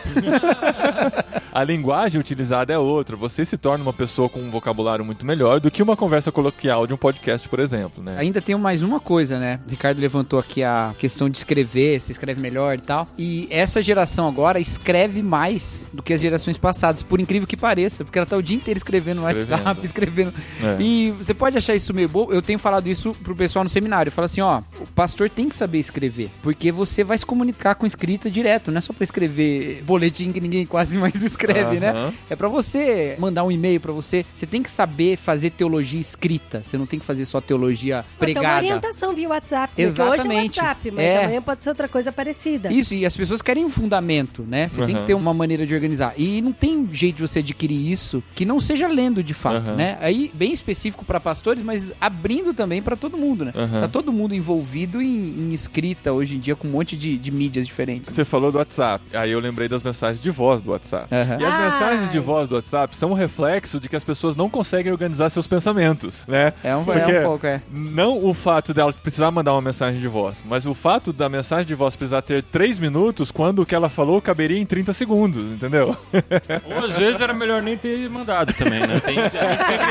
a linguagem utilizada é outra. Você se torna uma pessoa com um vocabulário muito melhor do que uma conversa coloquial de um podcast, por exemplo, né? Ainda tem mais uma coisa, né? O Ricardo levantou aqui a questão de escrever, se escreve melhor e tal. E essa geração agora escreve mais do que as gerações passadas, por incrível que pareça, porque ela tá o dia inteiro escrevendo no Escrevendo. WhatsApp, [laughs] escrevendo. É. E você pode achar isso meio bobo. Eu tenho falado isso pro pessoal no seminário. Eu falo assim, ó, o pastor tem que saber escrever, porque você vai se comunicar com escrita direto, não é só pra escrever boletim que ninguém quase mais [laughs] escreve, né? Aham. É pra você mandar um e-mail pra você. Você tem que saber fazer teologia escrita. Você não tem que fazer só teologia tem pregada. orientação via WhatsApp. né? Que Hoje é Exatamente. WhatsApp, mas É. amanhã pode ser outra coisa parecida. Isso, e as pessoas querem um fundamento, né? Você tem Aham. que ter uma maneira de organizar. E não tem jeito de você adquirir isso que não seja lendo de fato, Aham. né? Aí, bem específico pra pastores, mas abrindo também pra todo mundo, né? Aham. Tá todo mundo envolvido em, em escrita hoje em dia com um monte de, de mídias diferentes. Você falou do WhatsApp, aí eu lembrei das mensagens de voz do WhatsApp. E as Ai. mensagens de voz do WhatsApp são um reflexo de que as pessoas não conseguem organizar seus pensamentos, né? É um, Sim. é Porque um pouco, é. Não o fato dela precisar mandar uma mensagem de voz, mas o fato da mensagem de voz precisar ter 3 minutos quando o que ela falou caberia em 30 segundos, entendeu? [laughs] Ou às vezes era melhor nem ter mandado também, né? Tem-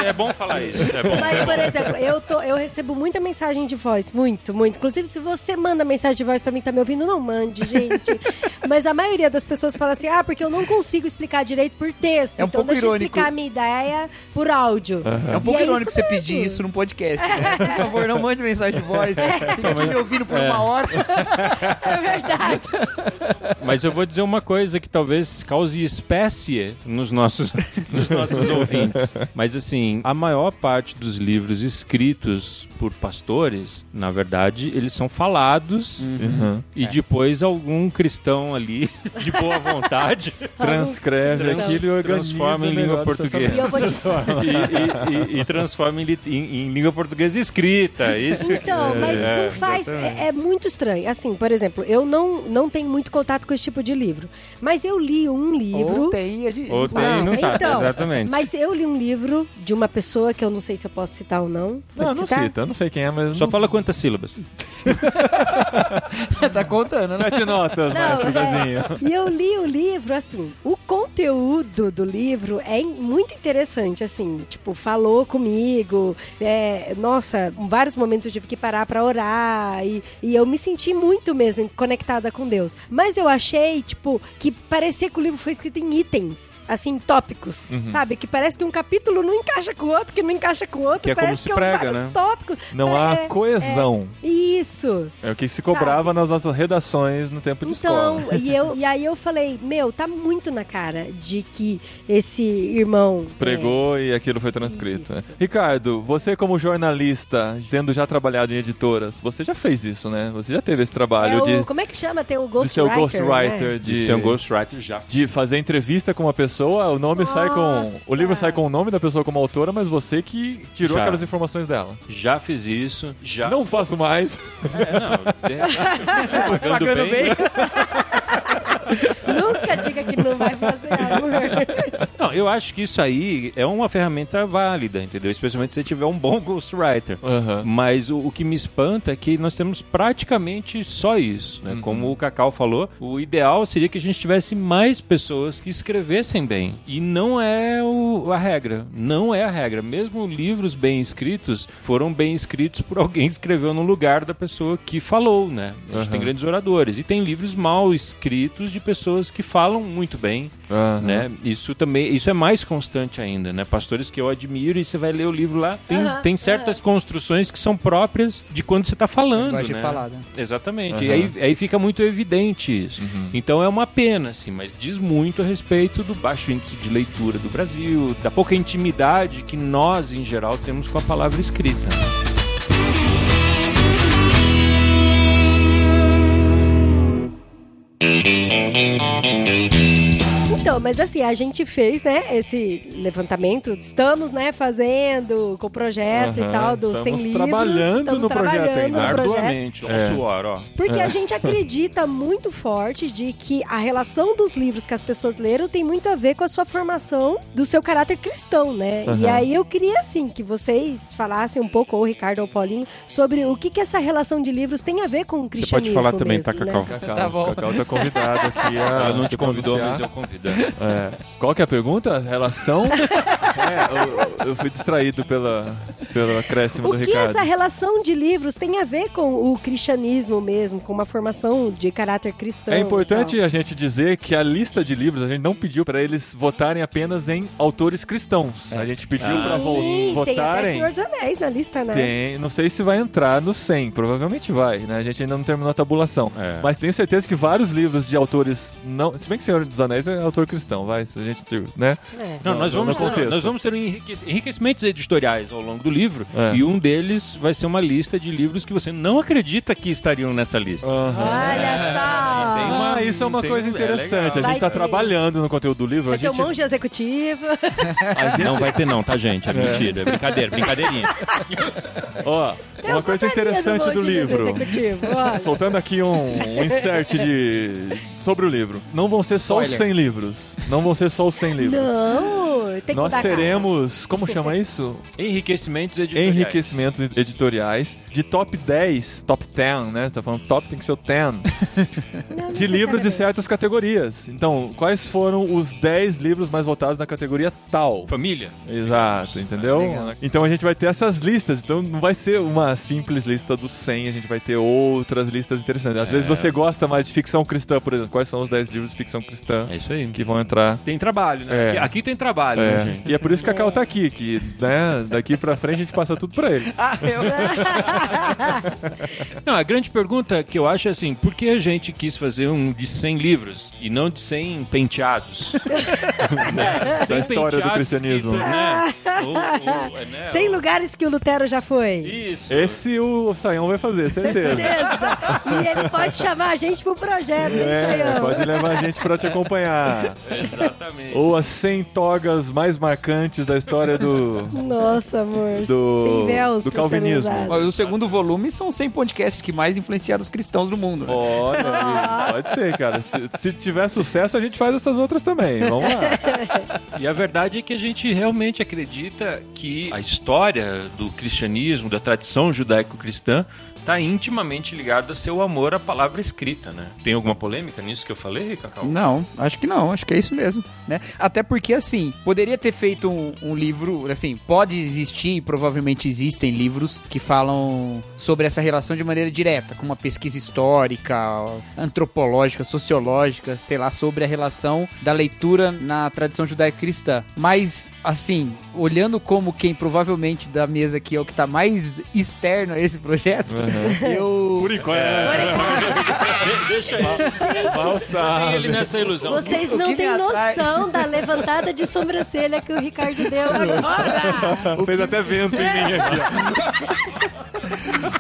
é bom falar isso. É bom. Mas, por exemplo, eu, tô, eu recebo muita mensagem de voz, muito, muito. Inclusive, se você manda mensagem de voz pra mim, tá me ouvindo, não mande, gente. [laughs] Mas a maioria das pessoas fala assim, ah, porque eu não consigo explicar direito por texto. É um então pouco deixa eu irônico. explicar a minha ideia por áudio. É um pouco E é irônico você mesmo. pedir isso num podcast. né? [laughs] Por favor, não mande mensagem de voz. Fica aqui me ouvindo por é. uma hora. [laughs] É verdade. Mas eu vou dizer uma coisa que talvez cause espécie nos nossos, nos nossos [laughs] ouvintes. Mas assim, a maior parte dos livros escritos por pastores, na verdade, eles são falados Uhum. e depois algum cristão ali, de boa vontade, Transcreve Então. aquilo e organiza Transforma em língua portuguesa. [laughs] E e, e- transforma em, em- em língua portuguesa escrita. Isso que- Então, mas não faz. É, é muito estranho. Assim, por exemplo, eu não, não tenho muito contato com esse tipo de livro. Mas eu li um livro. Ou tem, a gente... Ou tem e não sabe, então, exatamente. Mas eu li um livro de uma pessoa que eu não sei se eu posso citar ou não. Não, Pode não citar? cita, eu não sei quem é, mas. Só não- fala quantas sílabas. [laughs] tá contando, né? Sete notas, Não, mestre é. E eu li o livro, assim, o conteúdo do livro é muito interessante, assim, tipo, falou comigo, é, nossa, em vários momentos eu tive que parar pra orar, e, e eu me senti muito mesmo conectada com Deus. Mas eu achei, tipo, que parecia que o livro foi escrito em itens, assim, tópicos, Uhum. sabe? Que parece que um capítulo não encaixa com o outro, que não encaixa com o outro, Que é como parece se que prega, é vários né? tópicos. Não há É, coesão. Isso. É o que se cobrava nas nossas redações no tempo de Então, escola. e, eu, [laughs] e aí eu falei, meu, tá muito na cara de que esse irmão. Pregou e aquilo foi transcrito. né? Ricardo, você como jornalista, tendo já trabalhado em editoras, você já fez isso, né? Você já teve esse É, trabalho é o- de, como é que chama? Tem o de ser o Ghostwriter. ghostwriter, né? De de, ser um ghostwriter já. de fazer entrevista com uma pessoa, o nome sai com. Nossa! O livro sai com o nome da pessoa como autora, mas você que tirou Já. aquelas informações dela. Já fiz isso, já. Não faço mais. É, não. de- [laughs] Pagando, Pagando bem. bem. [laughs] Nunca diga que não vai fazer amor. Não, eu acho que isso aí é uma ferramenta válida, entendeu? Especialmente se você tiver um bom [laughs] ghostwriter. Aham. Mas o, o que me espanta é que nós temos praticamente só isso, né? Como o Cacau falou, o ideal seria que a gente tivesse mais pessoas que escrevessem bem. E não é o- a regra. Não é a regra. Mesmo livros bem escritos foram bem escritos por alguém que escreveu no lugar da pessoa que falou, né? A gente Aham. tem grandes oradores. E tem livros mal escritos de pessoas que falam muito bem, né? Isso também, isso é mais constante ainda, né? Pastores que eu admiro e você vai ler o livro lá, tem, tem certas construções que são próprias de quando você está falando, Gosto de né? falar, né? Exatamente. E aí, aí fica muito evidente isso. Então é uma pena, assim, mas diz muito a respeito do baixo índice de leitura do Brasil, da pouca intimidade que nós, em geral, temos com a palavra escrita. Então, mas assim, a gente fez, né, esse levantamento. Estamos, né, fazendo com o projeto Aham, e tal, dos 100 estamos livros. trabalhando estamos no projeto ainda. Arduamente, É. suor, ó. Porque a gente acredita [laughs] muito forte de que a relação dos livros que as pessoas leram tem muito a ver com a sua formação do seu caráter cristão, né? E Aham. aí eu queria, assim, que vocês falassem um pouco, ou o Ricardo ou o Paulinho, sobre o que, que essa relação de livros tem a ver com o Você cristianismo pode falar também, mesmo, tá, Cacau? Né? Cacau, Tá bom. Cacau tá convidado aqui a Ela não te convidou, mas eu convido. É. Qual que é a pergunta? Relação? [laughs] é, eu, eu fui distraído pela, pelo acréscimo O do que Ricardo. essa relação de livros tem a ver com o cristianismo mesmo, com uma formação de caráter cristão? É importante a gente dizer que a lista de livros a gente não pediu para eles votarem apenas em autores cristãos. A gente pediu para Sim, tem até votarem. Senhor dos Anéis na lista, né? Tem, não sei se vai entrar no 100, provavelmente vai, né? A gente ainda não terminou a tabulação. É. Mas tenho certeza que vários livros de autores não, se bem que Senhor dos Anéis é autor cristão, vai, se a gente, né? É. Não, nós, vamos contexto. nós vamos ter enriquec- enriquecimentos editoriais ao longo do livro. É. E um deles vai ser uma lista de livros que você não acredita que estariam nessa lista. Aham. Olha só! Ó, Tem uma- Ah, isso é uma tem- coisa é interessante. a gente Vai tá ter. trabalhando no conteúdo do livro. A vai ter um gente, monge executivo. [laughs] a gente Não vai ter não, tá, gente? É mentira, é brincadeira, brincadeirinha. [laughs] Ó, uma coisa interessante do monge livro. olha. Soltando aqui um, um insert de sobre o livro. Não vão ser só os Spoiler. 100 livros. Não vão ser só os 100 livros. Não, tem que Nós a cara. teremos, como chama isso? Enriquecimentos editoriais. Enriquecimentos editoriais de top 10, top 10, né? Você tá falando top, tem que ser o 10. [laughs] Não, de livros de necessariamente. certas categorias. Então, quais foram os 10 livros mais votados na categoria tal? Família. Exato, entendeu? legal. então a gente vai ter essas listas. Então não vai ser uma simples lista dos 100, a gente vai ter outras listas interessantes. Às vezes você gosta mais de ficção cristã, por exemplo. Quais são os 10 livros de ficção cristã É isso aí. que vão entrar? Tem trabalho, né? É. Aqui, aqui tem trabalho, É. né, gente? E é por isso que a Cal tá aqui, que né, daqui pra frente a gente passa tudo pra ele. Ah, eu... [laughs] Não, a grande pergunta que eu acho é assim, por que a gente quis fazer um de 100 livros e não de 100 penteados? [laughs] né? 100 história do cristianismo. que, né? [laughs] Ou- ou, é, né? Sem lugares que o Lutero já foi. Isso. Esse o Saião vai fazer, certeza. Certeza. E ele pode chamar a gente pro projeto, hein, É, Sayão? pode levar a gente pra te acompanhar. [laughs] Exatamente. Ou as 100 togas mais marcantes da história do. Nossa, amor. Do- sem véus do calvinismo. Mas o segundo volume são 100 podcasts que mais influenciaram os cristãos no mundo. né? Olha, [laughs] pode ser, cara. Se, se tiver sucesso, a gente faz essas outras também. Vamos lá. [laughs] E a verdade é que a gente realmente acredita que a história do cristianismo, da tradição judaico-cristã, está intimamente ligada ao seu amor à palavra escrita, né? Tem alguma polêmica nisso que eu falei, Cacau? Não, acho que não, acho que é isso mesmo, né? Até porque, assim, poderia ter feito um, um livro, assim, pode existir, e provavelmente existem livros que falam sobre essa relação de maneira direta, com uma pesquisa histórica, antropológica, sociológica, sei lá, sobre a relação da leitura na tradição judaico-cristã. Mas, assim, olhando como quem provavelmente da mesa aqui é o que tá mais externo a esse projeto, eu... Por enquanto. De- Deixa ele, ele nessa ilusão. Vocês o não que têm me atrai- noção da levantada de sobrancelha que o Ricardo deu [laughs] agora. Fez até vento em mim aqui.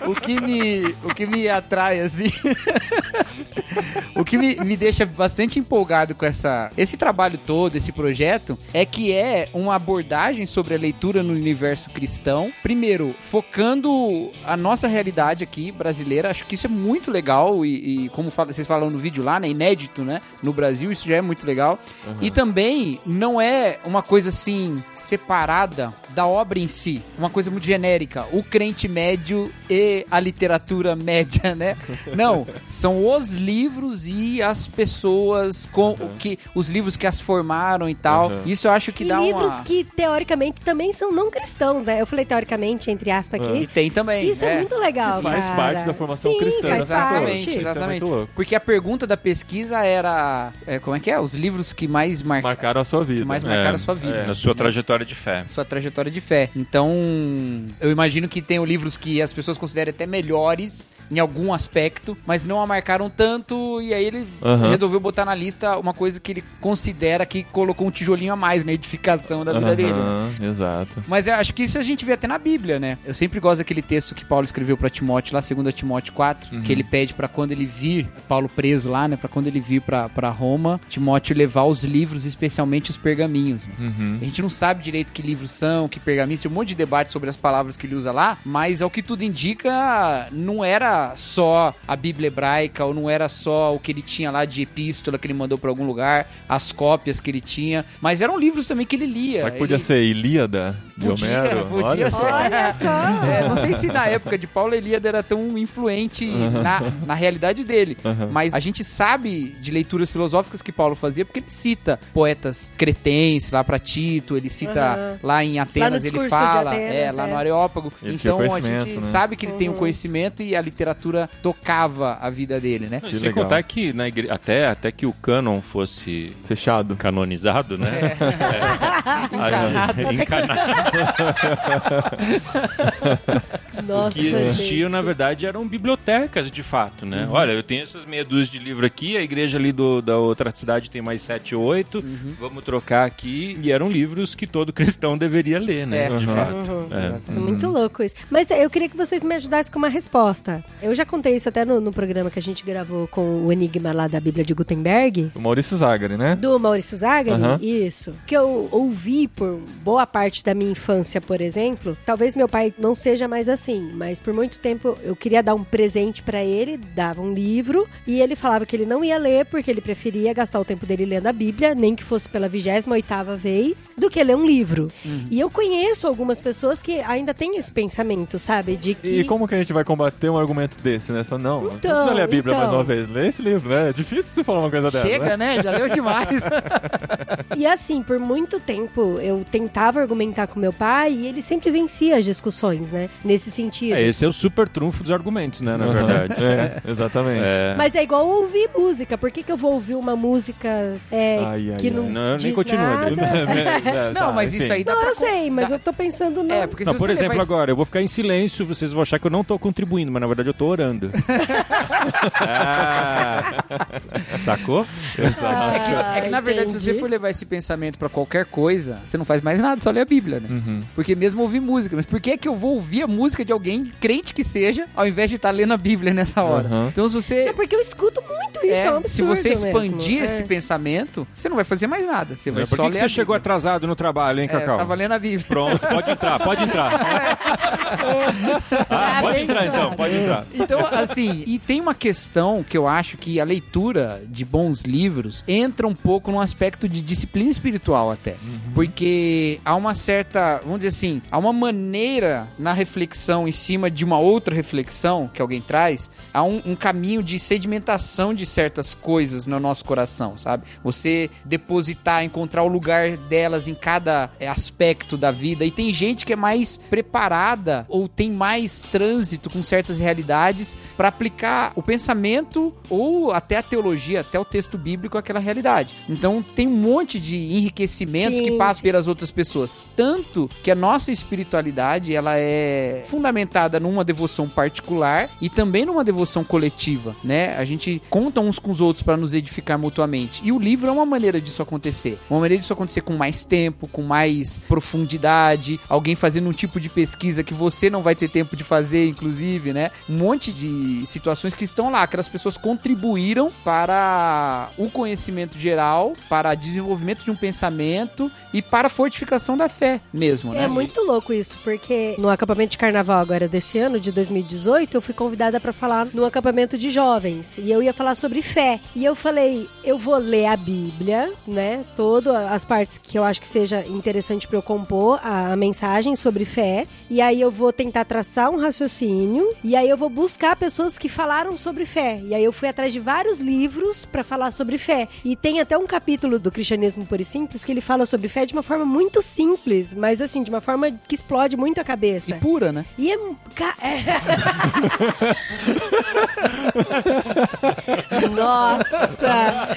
[laughs] o que me, o que me atrai, assim. [laughs] o que me, me deixa bastante empolgado com essa, esse trabalho todo, esse projeto, é que é uma abordagem sobre a leitura no universo cristão. Primeiro, focando a nossa realidade aqui, brasileira. Acho que isso é muito legal e, e como fala- vocês falam no vídeo lá, né? Inédito, né? No Brasil, isso já é muito legal. E também não é uma coisa assim separada da obra em si, uma coisa muito genérica, o crente médio e a literatura [laughs] média, né? Não, são os livros e as pessoas com que os livros que as formaram e tal. Uhum. Isso eu acho que E dá livros uma que, teoricamente, também são não cristãos, né? Eu falei teoricamente, entre aspas, e aqui. tem também. Isso é, muito legal, faz cara. parte da formação Sim, cristã faz parte. Isso é Exatamente. muito louco. Porque a pergunta da pesquisa era, é, como é que é? Os livros que mais marcaram Marcaram a sua vida. que mais É, marcaram a sua vida. é. Na sua trajetória de fé. sua trajetória de fé. Então, eu imagino que tenham livros que as pessoas consideram até melhores em algum aspecto, mas não a marcaram tanto, e aí ele Aham. resolveu botar na lista uma coisa que ele considera que colocou um tijolinho a mais na edificação da vida dele. Aham, Exato. Mas eu acho que isso a gente vê até na Bíblia, né? Eu sempre gosto daquele texto que Paulo escreveu pra Timóteo, lá 2 Timóteo 4, que ele pede pra quando ele vir, Paulo preso lá, né? Pra quando ele vir pra, pra Roma, Timóteo levar os livros, especialmente os pergaminhos. Uhum. A gente não sabe direito que livros são, que pergaminhos, tem um monte de debate sobre as palavras que ele usa lá, mas ao que tudo indica, não era só a Bíblia hebraica, ou não era só o que ele tinha lá de epístola que ele mandou pra algum lugar, as cópias que ele tinha, mas eram livros também que ele lia. Será que podia Ele- ser Ilíada de Podia, Homero? podia Olha ser. Olha só. É, não sei se na época de Paulo Elíada era tão influente na, na realidade dele. Aham. Mas a gente sabe de leituras filosóficas que Paulo fazia, porque ele cita poetas cretenses lá pra Tito, ele cita Aham. lá em Atenas, ele discurso de fala, Atenas, é, lá é. no Areópago. Ele então a gente né? sabe que ele tem um conhecimento e a literatura tocava a vida dele, né? Que Sem legal. contar que na igre... até, até que o cânon fosse Fechado. canonizado, né? [laughs] É. Encanado. Encanado. [laughs] Nossa, que existiam, na verdade, eram bibliotecas, de fato, né? Uhum. Olha, eu tenho essas meia dúzia de livros aqui, a igreja ali do, da outra cidade tem mais sete, oito, Uhum. vamos trocar aqui. E eram livros que todo [laughs] cristão deveria ler, né? É. De Uhum. fato. Uhum. É. É muito louco isso. Mas eu queria que vocês me ajudassem com uma resposta. Eu já contei isso até no, no programa que a gente gravou com o Enigma lá da Bíblia de Gutenberg. O Maurício Zagari, né? Do Maurício Zagari? Isso. Que eu ouvi por boa parte da minha infância, por exemplo. Talvez meu pai não seja mais assim, mas por muito tempo eu queria dar um presente pra ele, dava um livro, e ele falava que ele não ia ler porque ele preferia gastar o tempo dele lendo a Bíblia, nem que fosse pela 28ª vez, do que ler um livro. E eu conheço algumas pessoas que ainda têm esse pensamento, sabe? De que E como que a gente vai combater um argumento desse, né? Só, não, não Então, precisa ler a Bíblia mais então. uma vez. Lê esse livro, né? É difícil você falar uma coisa dessa, Chega, né? né? Já leu demais. [laughs] E assim, por muito tempo eu tentava argumentar com meu pai e ele sempre vencia as discussões, né? Nesse sentido. É, esse é o super trunfo dos argumentos, né? Na verdade. É, exatamente. É. Mas é igual ouvir música. Por que, que eu vou ouvir uma música é, Ai, ai, que ai. não, Não, nem diz continua, nada? [laughs] É, Não, tá, mas enfim. isso aí dá Não, pra... eu sei, mas dá- eu tô pensando no... É, porque Não, por você exemplo, levar agora, eu vou ficar em silêncio, vocês vão achar que eu não tô contribuindo, mas na verdade eu tô orando. [laughs] Ah, sacou? É que, é que, na Ah, verdade, se você entendi. for levar esse pensamento pra qualquer coisa, você não faz mais nada, só lê a Bíblia, né? Uhum. Porque mesmo ouvir música. Mas por que é que eu vou ouvir a música de alguém, crente que seja, ao invés de estar lendo a Bíblia nessa hora? Uhum. Então, se você. É porque eu escuto muito isso, é, é, um absurdo se você expandir mesmo. esse É. pensamento, você não vai fazer mais nada. Você vai Por só que, que ler você a chegou atrasado no trabalho, hein, É, Cacau? tava lendo a Bíblia. Pronto, pode entrar, pode entrar. [laughs] ah, pode entrar então, pode entrar. Então, assim, e tem uma questão que eu acho que a leitura de bons livros entra um pouco num aspecto de disciplina espiritual até. Porque há uma certa, vamos dizer assim, há uma maneira na reflexão em cima de uma outra reflexão que alguém traz, há um, um caminho de sedimentação de certas coisas no nosso coração, sabe? Você depositar, encontrar o lugar delas em cada é, aspecto da vida. E tem gente que é mais preparada ou tem mais trânsito com certas realidades para aplicar o pensamento ou até a teologia, até o texto bíblico àquela realidade. Então tem um monte de enriquecimentos Sim. que passam pelas outras pessoas, tanto que a nossa espiritualidade ela é fundamentada numa devoção particular e também numa devoção coletiva, né? A gente conta uns com os outros para nos edificar mutuamente. E o livro é uma maneira disso acontecer. Uma maneira disso acontecer com mais tempo, com mais profundidade, alguém fazendo um tipo de pesquisa que você não vai ter tempo de fazer, inclusive, né? Um monte de situações que estão lá, aquelas pessoas contribuíram para o conhecimento geral, para desenvolvimento de um pensamento e para a fortificação da fé mesmo, né? É muito louco isso, porque no acampamento de carnaval agora desse ano, de 2018, eu fui convidada pra falar no acampamento de jovens. E eu ia falar sobre fé. E eu falei, eu vou ler a Bíblia, né? Todas as partes que eu acho que seja interessante pra eu compor a, a mensagem sobre fé. E aí eu vou tentar traçar um raciocínio. E aí eu vou buscar pessoas que falaram sobre fé. E aí eu fui atrás de vários livros pra falar sobre fé. E tem até um capítulo do Cristianismo Puro e Simples que ele fala sobre fé de uma forma muito simples, mas assim, de uma forma que explode muito a cabeça. E pura, né? E é. [laughs] é- Nossa!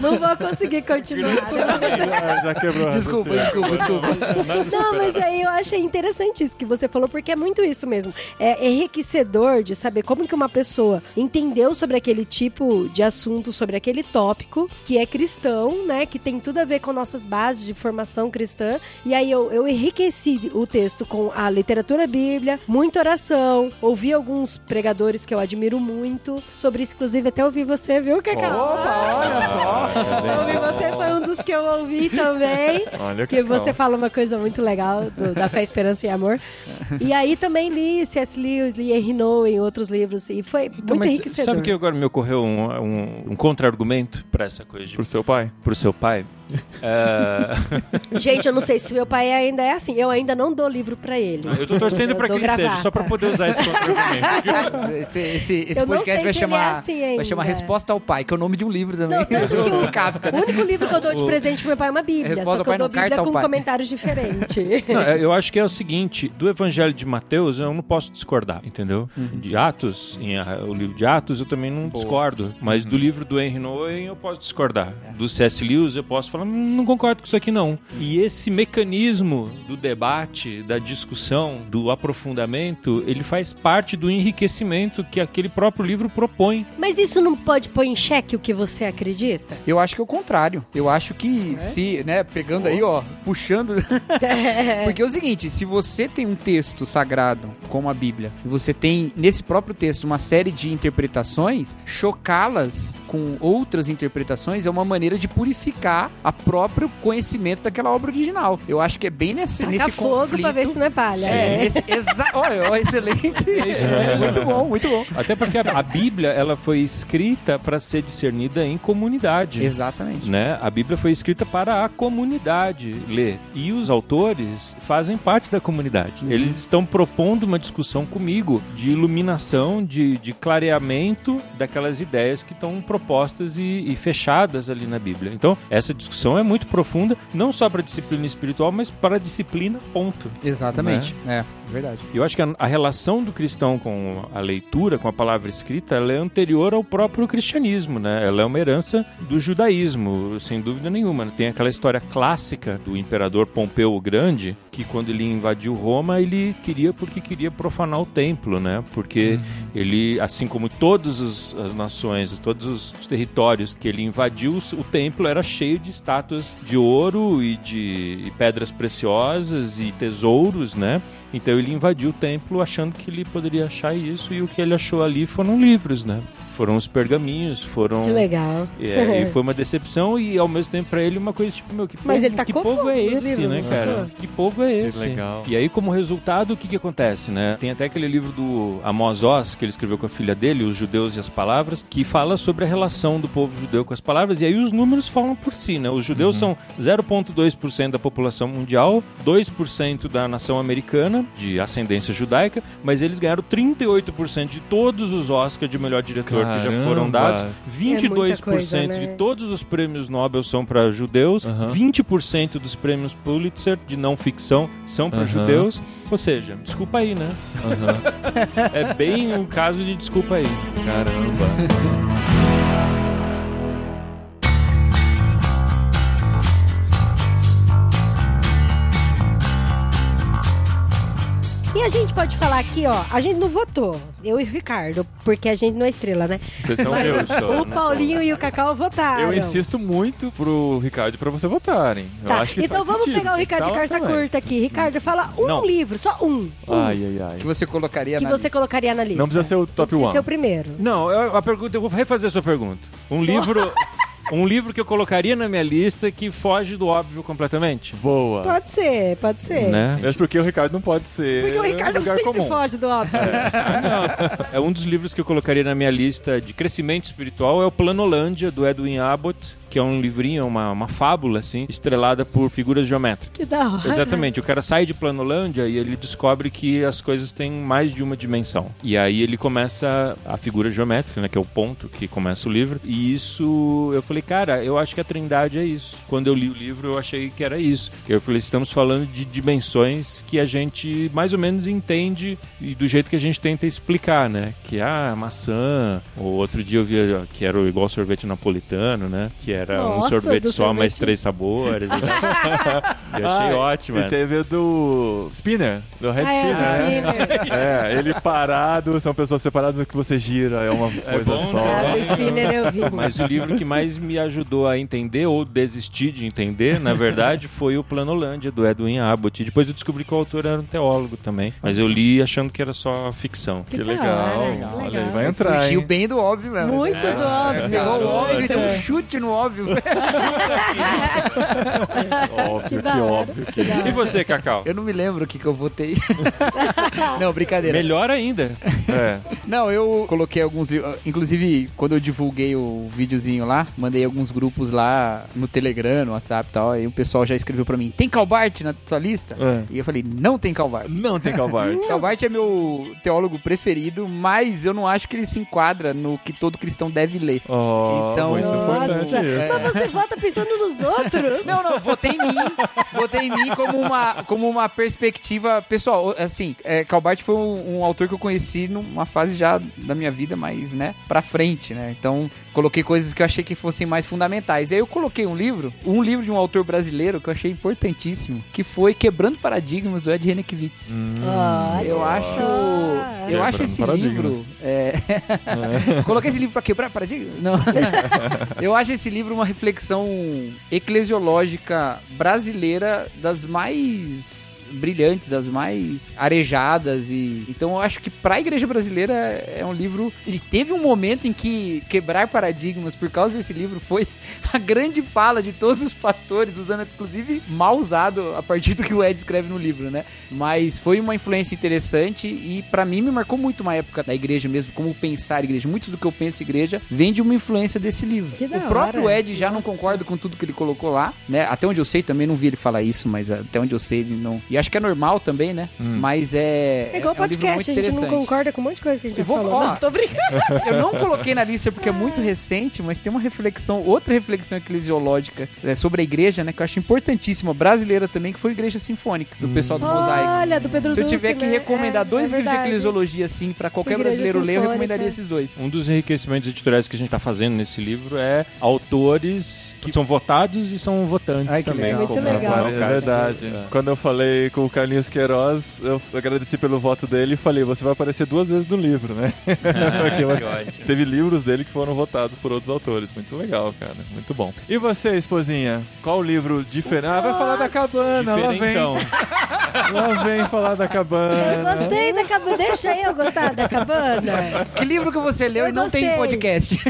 Não vou conseguir continuar. Ah, já quebrou. a Desculpa, raciocínio. desculpa, desculpa. Não, mas aí eu achei interessante isso que você falou, porque é muito isso mesmo. É enriquecedor de saber como que uma pessoa entendeu sobre aquele tipo de assunto, sobre aquele tópico, que é cristão, né? Que tem tudo a ver com nossas bases de formação cristã. E aí eu, eu enriqueci o texto com a literatura bíblia, muita oração, ouvi alguns pregadores que eu admiro muito. Sobre isso, inclusive, até ouvi você, viu, Cacau? Opa, olha só. [laughs] Ouvi você, foi um dos que eu ouvi também. Olha Porque que você fala uma coisa muito legal do- da fé, esperança e amor. E aí também li C.S. Lewis, li Henry Nowen, outros livros. E foi Então, muito enriquecedor. sabe que agora me ocorreu um, um, um contra-argumento pra essa coisa de, Pro seu pai? pro seu pai? É, [laughs] Gente, eu não sei se meu pai ainda é assim. Eu ainda não dou livro pra ele. eu tô torcendo Eu pra que ele seja, gravata. só pra poder usar esse contra-argumento. Esse, esse, esse podcast vai chamar, é assim vai chamar Resposta ao Pai, que é o nome de um livro também. Não, tanto que [laughs] o, Kafka. o único livro que eu dou de presente pro meu pai é uma Bíblia. Resposta Só que eu dou Bíblia com comentários diferentes. [laughs] É, eu acho que é o seguinte, do evangelho de Mateus eu não posso discordar, entendeu? De Atos, em a- o livro de Atos eu também não discordo, mas do livro do Henry Nouwen eu posso discordar. Do C.S. Lewis eu posso falar, "Hum, não concordo com isso aqui não. E esse mecanismo do debate, da discussão, do aprofundamento, ele faz parte do enriquecimento que aquele próprio livro propõe. Mas isso não pode pôr em xeque o que você acredita? Eu acho que é o contrário. Eu acho que se, né, pegando aí, ó, puxando. [laughs] Porque é o seguinte, se você tem um texto sagrado, como a Bíblia, e você tem nesse próprio texto uma série de interpretações, chocá-las com outras interpretações é uma maneira de purificar a próprio conhecimento daquela obra original. Eu acho que é bem nesse, Taca nesse fogo conflito. pra ver se não é palha. É, nesse, exa... [laughs] Olha, ó, excelente. muito bom, muito bom. Até porque a, a Bíblia ela foi escrita para ser discernida em comunidade. Exatamente. Né? A Bíblia foi escrita para a comunidade ler. E os autores fazem parte da comunidade. Eles estão propondo uma discussão comigo de iluminação, de, de clareamento daquelas ideias que estão propostas e, e fechadas ali na Bíblia. Então, essa discussão é muito profunda, não só para a disciplina espiritual, mas para a disciplina, ponto. Exatamente. É, verdade. Eu acho que a, a relação do cristão com a leitura, com a palavra escrita, ela é anterior ao próprio cristianismo, né? Ela é uma herança do judaísmo, sem dúvida nenhuma. Tem aquela história clássica do imperador Pompeu o Grande, que quando ele invadiu Roma, ele queria porque queria profanar o templo, né? Porque ele, assim como todas as nações, todos os, os territórios que ele invadiu, o templo era cheio de estátuas de ouro e de e pedras preciosas e tesouros, né? Então ele invadiu o templo achando que ele poderia achar isso e o que ele achou ali foram livros, né? Foram os pergaminhos, foram Que legal. é, e [laughs] foi uma decepção e ao mesmo tempo pra ele uma coisa tipo, meu, que Mas povo, ele tá que povo é esse, livros, né, cara? Uhum. Que povo é esse? legal. E aí como resultado, o que que acontece, né? Tem até aquele livro do Amos Oz, que ele escreveu com a filha dele, Os Judeus e as Palavras, que fala sobre a relação do povo judeu com as palavras e aí os números falam por si, né? Os judeus são 0.2% da população mundial, 2% da nação americana de ascendência judaica, mas eles ganharam 38% de todos os Oscars de melhor diretor que já foram Caramba. dados. É muita 22% coisa, né? de todos os prêmios Nobel são para judeus, Aham. 20% dos prêmios Pulitzer de não ficção são para Aham. judeus. Ou seja, desculpa aí, né? Aham. [laughs] É bem um caso de desculpa aí. Caramba. E a gente pode falar aqui, ó, a gente não votou, eu e o Ricardo, porque a gente não é estrela, né? Vocês são Mas meus só. o Paulinho e o Cacau votaram. Eu insisto muito pro Ricardo pra você votarem. Eu Tá, acho que então faz vamos sentido. pegar o Ricardo de carça também. curta aqui. Ricardo, fala um Não. livro, só um. um Ai, ai, ai. Que você colocaria que na você lista. colocaria na lista. Não precisa ser o top Precisa one. ser o primeiro. Não, eu, a pergunta, eu vou refazer a sua pergunta. Um livro. [laughs] Um livro que eu colocaria na minha lista que foge do óbvio completamente. Boa. Pode ser, pode ser. Né? Mas porque o Ricardo não pode ser Porque o Ricardo lugar sempre comum. foge do óbvio. É um dos livros que eu colocaria na minha lista de crescimento espiritual é o Planolândia, do Edwin Abbott, que é um livrinho, uma, uma fábula, assim, estrelada por figuras geométricas. Que da hora. Exatamente, o cara sai de Planolândia e ele descobre que as coisas têm mais de uma dimensão. E aí ele começa a figura geométrica, né, que é o ponto que começa o livro. E isso, eu falei, cara, eu acho que a Trindade é isso. Quando eu li o livro, eu achei que era isso. Eu falei, estamos falando de dimensões que a gente mais ou menos entende e do jeito que a gente tenta explicar, né? Que ah, maçã, ou outro dia eu vi que era igual sorvete napolitano, né? Que era um Nossa, sorvete do só, sorvete- três sabores. né? [laughs] eu achei Ah, ótimo. E teve o do Spinner, do Red Ah, é, do Spinner. Spinner. [laughs] É, ele parado, são pessoas separadas que você gira, é uma coisa bom, só. Ah, do Spinner eu vi. Mas o livro que mais me ajudou a entender, ou desistir de entender, na verdade, [laughs] foi o Planolândia, do Edwin Abbott. E depois eu descobri que o autor era um teólogo também. Mas eu li achando que era só ficção. Que da legal. hora, que Olha legal. vai entrar, Fugiu hein? bem do óbvio mesmo. Muito do óbvio. Pegou o óbvio e deu um É. chute no óbvio. [laughs] Óbvio, Que que, óbvio. que Que... E você, Cacau? Eu não me lembro o que, que eu votei. [laughs] não, brincadeira. Melhor ainda. É. Não, eu coloquei alguns livros. Inclusive, quando eu divulguei o videozinho lá, mandei mandei alguns grupos lá no Telegram, no WhatsApp e tal. Aí o pessoal já escreveu pra mim: tem Calbart na sua lista? É. E eu falei: não tem Calbart. Não tem Calvart. [laughs] Calbart é meu teólogo preferido, mas eu não acho que ele se enquadra no que todo cristão deve ler. Oh, Então- muito Nossa, isso. mas você vota pensando nos outros? Não, não, votei em mim. Votei em mim como uma, como uma perspectiva pessoal. Assim, é, Calbart foi um, um autor que eu conheci numa fase já da minha vida mais, né, pra frente, né? Então, coloquei coisas que eu achei que fossem mais fundamentais. E aí eu coloquei um livro, um livro de um autor brasileiro que eu achei importantíssimo, que foi Quebrando Paradigmas, do Ed Renekiewicz. Olha Eu acho, só. eu acho Quebrando esse paradigmas. livro. é, [laughs] Coloquei esse livro pra quebrar paradigma? Não. [laughs] eu acho esse livro uma reflexão eclesiológica brasileira das mais brilhantes, das mais arejadas e então eu acho que pra igreja brasileira é um livro, ele teve um momento em que quebrar paradigmas por causa desse livro foi [laughs] a grande fala de todos os pastores, usando inclusive mal usado a partir do que o Ed escreve no livro, né? Mas foi uma influência interessante e pra mim me marcou muito uma época da igreja mesmo, como pensar a igreja. Muito do que eu penso igreja vem de uma influência desse livro. Que o próprio hora. Ed já não concorda com tudo que ele colocou lá, né? Até onde eu sei também não vi ele falar isso, mas até onde eu sei ele não. E acho que é normal também, né? Mas é É igual é um livro podcast, muito a gente não concorda com um monte de coisa que a gente Eu já vou- falou. ó, Não, tô brincando. [laughs] Eu não coloquei na lista porque é muito recente, mas tem uma reflexão, outra reflexão eclesiológica é, sobre a igreja, né? Que eu acho importantíssima, brasileira também, que foi a Igreja Sinfônica, do pessoal do Mosaico. Olha, do Pedro Se eu Dulce, tiver que né? recomendar É, dois é livros de eclesiologia, assim, pra qualquer brasileiro ler, eu recomendaria esses dois. Um dos enriquecimentos editoriais que a gente está fazendo nesse livro é autores que são votados e são votantes Ai, também. legal. Muito é o legal. É caso verdade. é. Quando eu falei com o Carlinhos Queiroz, eu agradeci pelo voto dele e falei, você vai aparecer duas vezes no livro, né? [laughs] Ótimo. Teve livros dele que foram votados por outros autores. Muito legal, cara. Muito bom. E você, esposinha? Qual livro diferente? Ah, vai falar da cabana. Lá vem, [laughs] lá vem falar da Eu cabana. gostei da cabana. Deixa eu gostar da cabana. Que livro que você leu Eu e não tem podcast? [laughs]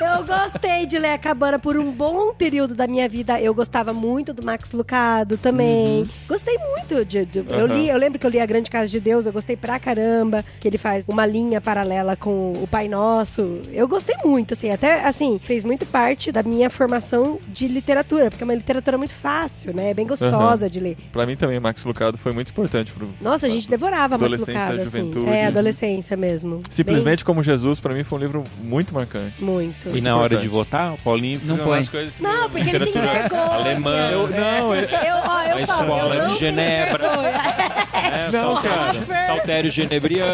Eu gostei de ler a cabana por um bom período da minha vida. Eu gostava muito do Max Lucado também. Gostei muito de. de- eu, Uhum. li, eu lembro que eu li A Grande Casa de Deus, eu gostei pra caramba. Que ele faz uma linha paralela com o Pai Nosso. Eu gostei muito, assim. Até, assim, fez muito parte da minha formação de literatura, porque é uma literatura muito fácil, né? É bem gostosa de ler. Pra mim também, Max Lucado foi muito importante pro... Nossa, a gente devorava Max Lucado, assim. É, adolescência mesmo. Simplesmente como Jesus, pra mim foi um livro muito marcante. Bem- muito. E na hora de votar, o Paulinho Não põe. umas coisas assim, Não, porque ele tem vergonha. alemã, Eu- não, Gente, eu, ó, eu a falo, escola eu não de Genebra, né, [laughs] Não, Saltério, cara. Saltério Genebriano.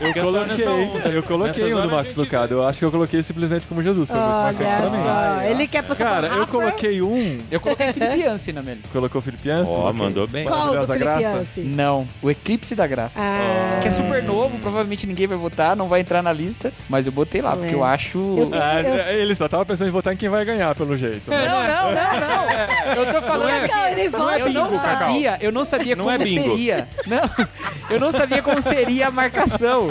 Eu é só coloquei, onda. eu coloquei um do Max gente Lucado. Eu acho que eu coloquei simplesmente como Jesus. Foi muito marcante pra ele quer passar Cara, eu coloquei um. Eu coloquei Felipe Yancey na Meli. Colocou o Felipe Yancey? Ó, mandou bem. Qual Graça? Yancey? Não, o Eclipse da Graça. Ah. Que é super novo, provavelmente ninguém vai votar, não vai entrar na lista, mas eu botei lá, porque É. eu acho. Eu- Ah, ele só tava pensando em votar em quem vai ganhar, pelo jeito. né? Não, não, não, não. [laughs] Eu tô falando Cacau, aqui. ele volta. Eu não bingo, Cacau. sabia, eu não sabia Não como é bingo. seria. Não, eu não sabia como seria a marcação.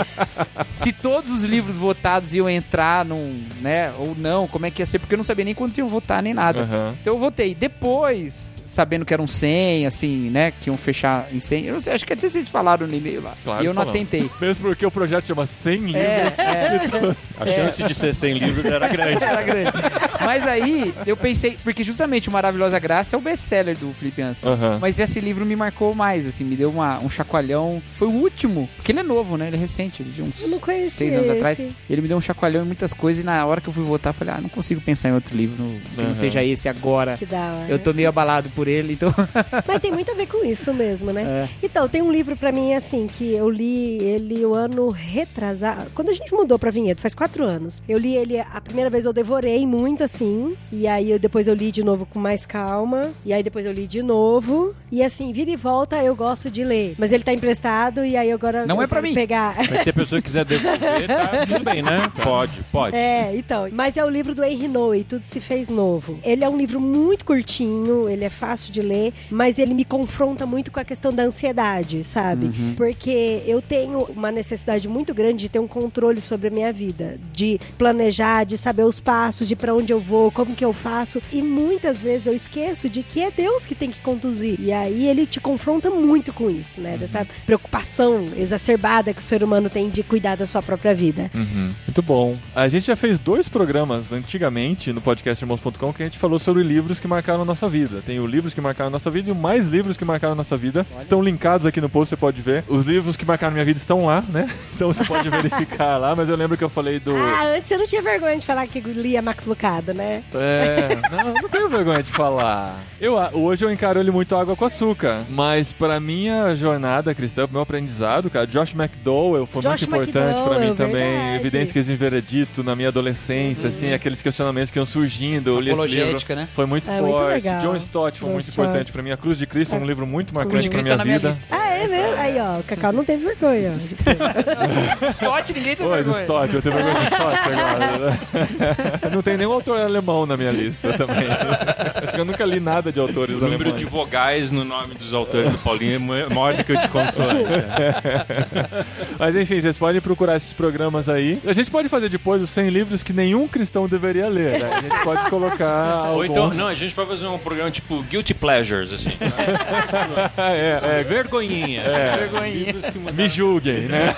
Se todos os livros votados iam entrar num, né, ou não, como é que ia ser, porque eu não sabia nem quantos iam votar nem nada. Aham. Então eu votei. Depois, sabendo que eram 100, assim, né, que iam fechar em 100, eu não sei, acho que até vocês falaram no e-mail lá. Claro e eu não falamos. atentei. Mesmo porque o projeto chama 100 livros. É, [laughs] é. A chance de ser 100 livros era grande. Era grande. Mas aí, eu pensei, porque justamente o Maravilhosa Graça é o best-seller do Felipe Anselmo. Aham. Mas esse livro me marcou mais, assim, me deu uma- um chacoalhão. Foi o último, porque ele é novo, né? Ele é recente, ele é de uns Eu não conheci seis anos esse. atrás. Ele me deu um chacoalhão em muitas coisas e na hora que eu fui votar, eu falei, ah, não consigo pensar em outro livro que Aham. não seja esse agora. Que da hora. Eu tô meio abalado por ele, então. [laughs] Mas tem muito a ver com isso mesmo, né? É. Então, tem um livro pra mim, assim, que eu li ele o ano retrasado. Quando a gente mudou pra Vinhedo, faz quatro anos. Eu li ele, a primeira vez eu devorei muito, assim. E aí eu- depois eu li de novo com mais calma. E aí depois eu li de novo. E assim, vira e volta eu gosto de ler. Mas ele tá emprestado e aí agora. Não eu é pra quero mim. pegar. Mas se a pessoa quiser devolver, tá [laughs] tudo bem, né? Pode, pode. É, então. Mas é o livro do Henry Noe, Tudo Se Fez Novo. Ele é um livro muito curtinho, ele é fácil de ler, mas ele me confronta muito com a questão da ansiedade, sabe? Porque eu tenho uma necessidade muito grande de ter um controle sobre a minha vida, de planejar, de saber os passos, de pra onde eu vou, como que eu faço. E muitas vezes eu esqueço de que é Deus que tem que conduzir. E aí ele te confronta muito com isso, né? Dessa preocupação exacerbada que o ser humano tem de cuidar da sua própria vida. Uhum. Muito bom. A gente já fez dois programas antigamente no podcast irmãos.com que a gente falou sobre livros que marcaram a nossa vida. Tem o livros que marcaram a nossa vida e o mais livros que marcaram a nossa vida. Estão linkados aqui no post, você pode ver. Os livros que marcaram minha vida estão lá, né? [laughs] Então você pode [laughs] verificar lá, mas eu lembro que eu falei do. Ah, antes você não tinha vergonha de falar que lia Max Lucado, né? É, [laughs] não, não tenho vergonha de falar. Eu, a- hoje eu encaro ele muito água com açúcar, mas pra minha jornada cristã, pro meu aprendizado, cara, Josh McDowell foi Josh muito importante pra mim também. verdade. Evidências em Veredito na minha adolescência, assim, aqueles questionamentos que iam surgindo. Eu li esse livro. Apologética, né? Foi muito É, muito forte. legal. John Stott foi John muito Stott. importante pra mim. A Cruz de Cristo é um livro muito marcante de pra minha na minha vida. lista. Ah, é mesmo? Aí, ó, o Cacau não teve vergonha. Sorte, [laughs] ninguém tem Oi, do vergonha. Stott, eu tenho vergonha do Stott agora. Não tem nenhum autor alemão na minha lista também. Acho que eu nunca li nada de autores O número alemães. de vogais no nome dos autores do Paulinho é ma- maior do que o de consoantes. [laughs] Mas enfim, vocês podem procurar esses programas aí. A gente pode fazer depois os 100 livros que nenhum cristão deveria ler. né? A gente pode colocar alguns... Ou então, não, a gente pode fazer um programa tipo Guilty Pleasures, assim. [laughs] é, é, Vergonhinha. Vergonhinha. Que mudaram. me julguem, né?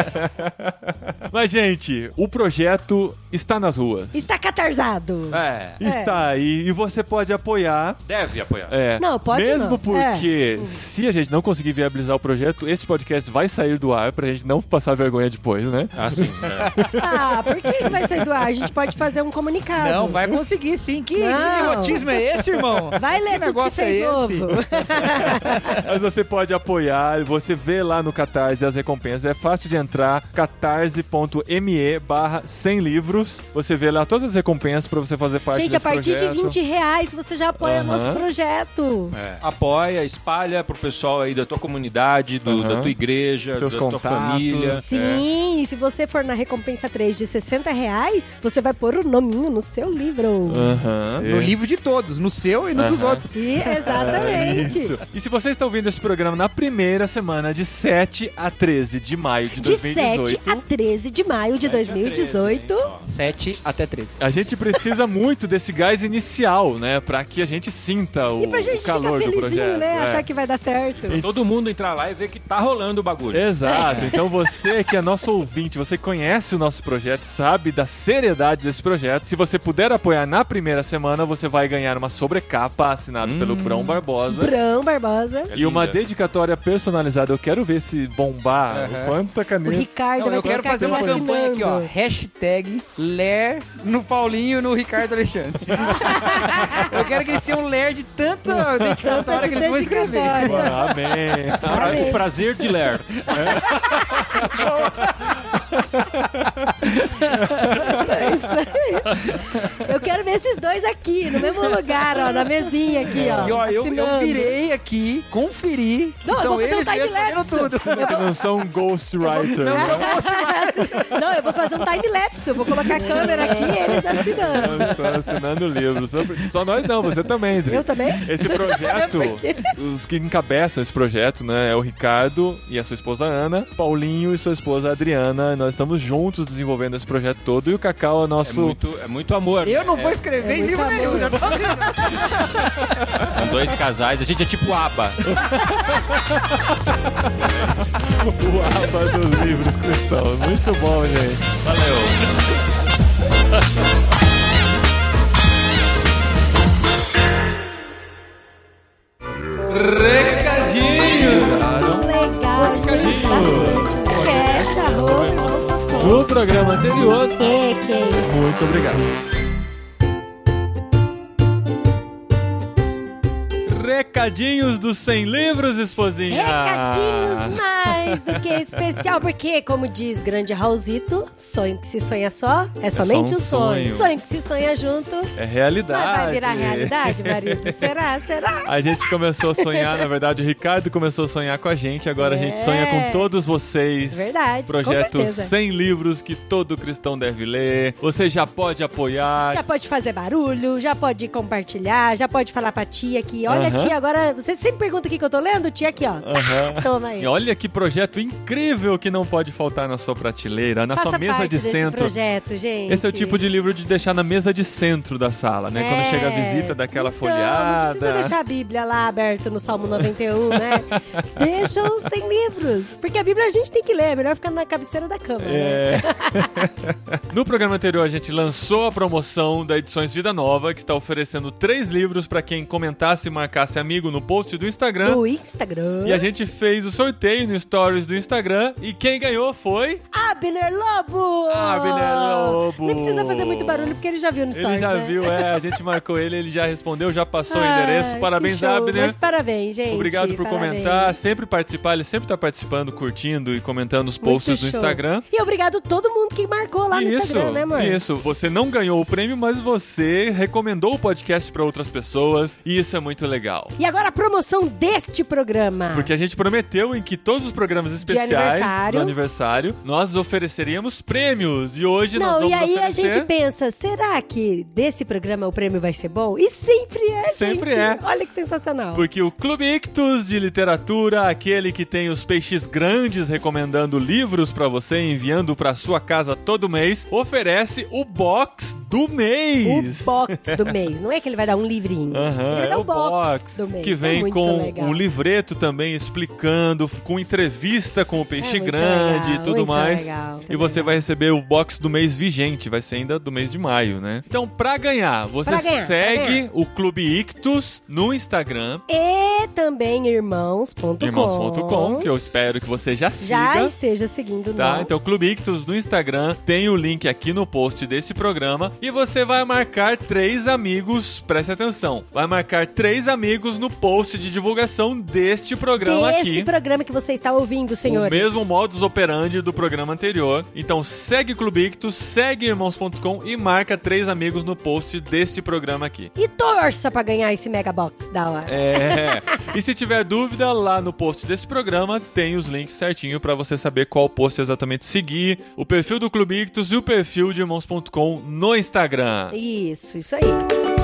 [laughs] Mas, gente, o projeto está nas ruas. Está catarzado. É, Está aí e você pode apoiar. deve apoiar. É, Não, pode Mesmo não. porque se a gente não conseguir viabilizar o projeto, esse podcast vai sair do ar pra gente não passar vergonha depois, né? Assim, é. [laughs] Ah, por que que vai sair do ar? A gente pode fazer um comunicado. Não, vai conseguir sim. Que, que Não. nepotismo é esse, irmão? Vai ler Que tudo que negócio fez é esse? novo. [laughs] Mas você pode apoiar, você vê lá no Catarse as recompensas. É fácil de entrar, catarse.me barra 100 livros. Você vê lá todas as recompensas pra você fazer parte Gente, a partir projeto. de 20 reais você já apoia Aham. nosso projeto. É. Apoia, espalha pro pessoal aí da tua comunidade, do- Aham. da tua igreja, Seus da tua contatos. família. Sim, e se você for na recompensa 3 de 60 reais, você vai pôr o nominho no seu livro. Aham. No É. livro de todos, no seu e no dos outros. E, exatamente. Isso. E se você está ouvindo esse programa na primeira semana de 7 a 13 de maio de De 2018, 7 a 13 de maio de 2018. 7 até 13. a gente precisa muito desse gás inicial, né? Pra que a gente sinta o, E pra gente o calor ficar do projeto. né? é. Achar que vai dar certo. Todo mundo entrar lá e ver que tá rolando o bagulho. Exato. Então você que é nosso ouvinte, você conhece o nosso projeto, sabe da seriedade desse projeto. Se você puder apoiar na primeira semana, você vai ganhar uma sobrecapa assinada pelo Brão Barbosa. Brão Barbosa. É E uma dedicatória personalizada. Eu quero ver se bombar. Aham. Quanta O caneta. Ricardo Não, vai eu quero que fazer uma campanha aqui, ó. Hashtag Ler no Paulinho e no Ricardo Alexandre. [laughs] eu quero que eles tenham Ler de tanta dedicatória que eles vão escrever. Amém. Amém. o prazer de ler. [laughs] É isso aí. Eu quero ver esses dois aqui, no mesmo lugar, ó, na mesinha aqui, ó. E ó, eu, eu virei aqui, conferi, Não, eu são vou fazer um eles mesmos fazendo tudo. Não são ghostwriter. Não, né? Não, eu vou fazer um time-lapse. Eu vou colocar a câmera aqui e eles assinando. Só assinando livros. Só- Só nós não, você também, Dri. Eu também? Esse [laughs] projeto, os que encabeçam esse projeto, né, é o Ricardo e a sua esposa Ana, Paulinho e sua esposa Adriana. Nós estamos juntos desenvolvendo esse projeto todo e o Cacau é É nosso. muito, é muito amor. Eu não vou escrever É em livro amor. nenhum, já tô. São dois casais. A gente é tipo aba. O aba dos livros cristãos. Muito bom, gente. Valeu. Recadinho! Programa anterior. É, que é isso. Muito obrigado. Recadinhos dos 100 livros, esposinha. Recadinhos mais do que especial, porque, como diz grande Raulzito, sonho que se sonha só é somente só um um sonho. sonho. Sonho que se sonha junto, É mas realidade. vai virar realidade, marido? [laughs] Será? Será? A gente começou a sonhar, na verdade, o Ricardo começou a sonhar com a gente, agora a gente É. sonha com todos vocês. Verdade, Projeto certeza. 100 livros que todo cristão deve ler. Você já pode apoiar. Já pode fazer barulho, já pode compartilhar, já pode falar pra tia que, olha Aham. tia, agora agora, você sempre pergunta o que que eu tô lendo? Tinha aqui, ó. Toma aí. E olha que projeto incrível que não pode faltar na sua prateleira, na Faça sua mesa de centro. projeto, gente. Esse é o tipo de livro de deixar na mesa de centro da sala, né? Quando É. chega a visita daquela então, Não folhada. precisa deixar a Bíblia lá aberta no Salmo 91, né? [laughs] Deixa os sem livros. Porque a Bíblia a gente tem que ler, é melhor ficar na cabeceira da cama, né? É. [laughs] no programa anterior, a gente lançou a promoção da Edições Vida Nova, que está oferecendo três livros para quem comentasse e marcasse amigo no post do Instagram. Do Instagram. E a gente fez o sorteio no Stories do Instagram. E quem ganhou foi. Abner Lobo! Abner Lobo! Nem precisa fazer muito barulho, porque ele já viu no Ele Stories, já né? viu, é. A gente marcou ele, ele já respondeu, já passou o Ai, endereço. Parabéns. Abner. Mas parabéns, gente. Obrigado por parabéns. comentar, sempre participar. Ele sempre tá participando, curtindo e comentando os posts show. Instagram. E obrigado a todo mundo que marcou lá no isso, Instagram, né, amor? isso. Você não ganhou o prêmio, mas você recomendou o podcast para outras pessoas. E isso é muito legal. E agora a promoção deste programa. Porque a gente prometeu em que todos os programas especiais aniversário. do aniversário nós ofereceríamos prêmios. E hoje nós Não, vamos e aí oferecer... a gente pensa, será que desse programa o prêmio vai ser bom? E sempre é, Sempre gente. é. Olha que sensacional. Porque o Clube Ictus de Literatura, aquele que tem os peixes grandes recomendando livros pra você, enviando pra sua casa todo mês, oferece o box do O mês. box do mês. Não é que ele vai dar um livrinho. Aham, ele vai é dar o um box, box do mês. Que É vem com legal. um livreto também explicando, com entrevista com o peixe É grande legal, e tudo mais. legal, e você legal. vai receber o box do mês vigente, vai ser ainda do mês de maio, né? Então, pra ganhar, você Pra ganhar, segue ganhar. o Clube Ictus no Instagram, E também irmãos.com. irmãos.com, que eu espero que você já siga. Já esteja seguindo Tá, nós. então Clube Ictus no Instagram, tem o link aqui no post desse programa e você vai marcar três amigos, preste atenção, vai marcar três amigos no post de divulgação deste programa Desse aqui. programa que você está ouvindo, O senhores. mesmo modus operandi do programa anterior. Então segue Clube Ictus, segue irmãos.com e marca três amigos no post deste programa aqui. E torça pra ganhar esse mega box da hora. É. [laughs] e se tiver dúvida, lá no post desse programa tem os links certinho pra você saber qual post exatamente seguir, o perfil do Clube Ictus e o perfil de irmãos.com no Instagram. Isso, isso aí.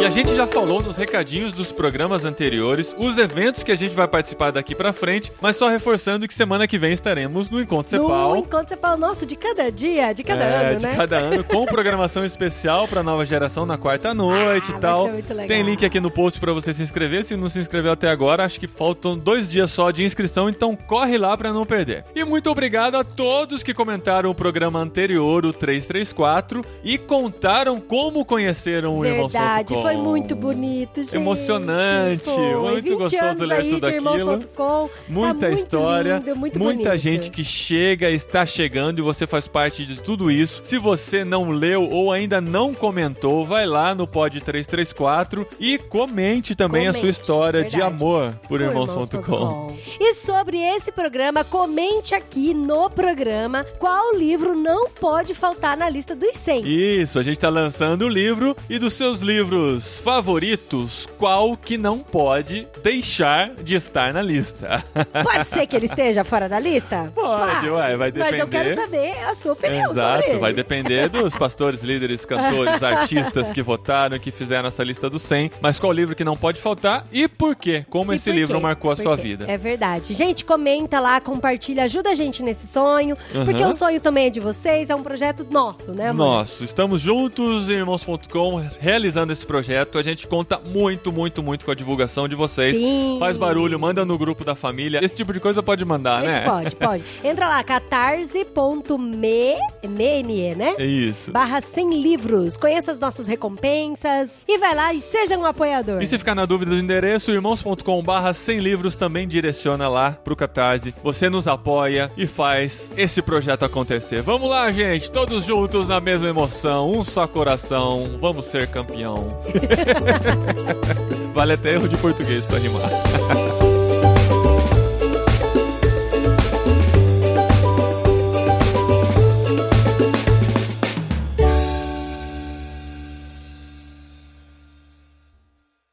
E a gente já falou nos recadinhos dos programas anteriores, os eventos que a gente vai participar daqui pra frente, mas só reforçando que semana que vem estaremos no Encontro Cepal. No Encontro Cepal Nosso, de cada dia, de cada É, ano, de né? cada ano, com [laughs] programação especial pra nova geração na quarta noite Ah, e tal. muito legal. Tem link aqui no post pra você se inscrever. Se não se inscreveu até agora, acho que faltam dois dias só de inscrição, então corre lá pra não perder. E muito obrigado a todos que comentaram o programa anterior, o 334, e contaram como conheceram o Verdade, Irmãos.com. foi muito bonito, gente. Emocionante, Foi. muito 20 gostoso ler tudo de aquilo. Irmãos.com. Muita Tá história, lindo, muito muita bonito. gente que chega, está chegando e você faz parte de tudo isso. Se você não leu ou ainda não comentou, vai lá no Pod 334 e comente também a sua Comente, história de verdade. amor por Por irmãos.com. E sobre esse programa, comente aqui no programa qual livro não pode faltar na lista dos 100. Isso, a gente tá lançando o livro e dos seus livros favoritos, qual que não pode deixar de estar na lista? [laughs] Pode ser que ele esteja fora da lista? Pode, ué, vai Mas eu quero depender. saber a sua opinião Exato, vai depender dos pastores, líderes, cantores, [laughs] artistas que votaram, que fizeram essa lista dos 100. Mas qual livro que não pode faltar e por quê? Como E esse livro quê? marcou a Por sua quê? vida? É verdade. Gente, comenta lá, compartilha, ajuda a gente nesse sonho. Porque Aham. o sonho também é de vocês, é um projeto nosso, né, amor? Nossa, estamos juntos, irmãos.com, realizando esse projeto. A gente conta muito, muito, muito com a divulgação de vocês. Sim. Faz barulho, manda no grupo da família. Esse tipo de coisa pode mandar, Esse né? Pode, pode. [laughs] Entra lá, catarse.me, me, né? É isso. Barra 100 livros. Conheça as nossas recompensas e vai lá e seja um apoiador. E se ficar na dúvida do endereço, irmãos.com barra 100 livros também direciona lá pro Catarse. Você nos apoia e faz esse projeto acontecer. Vamos lá, gente, todos juntos na mesma emoção, um só coração, vamos ser campeão. [laughs] [laughs] vale até erro de português para rimar. [laughs]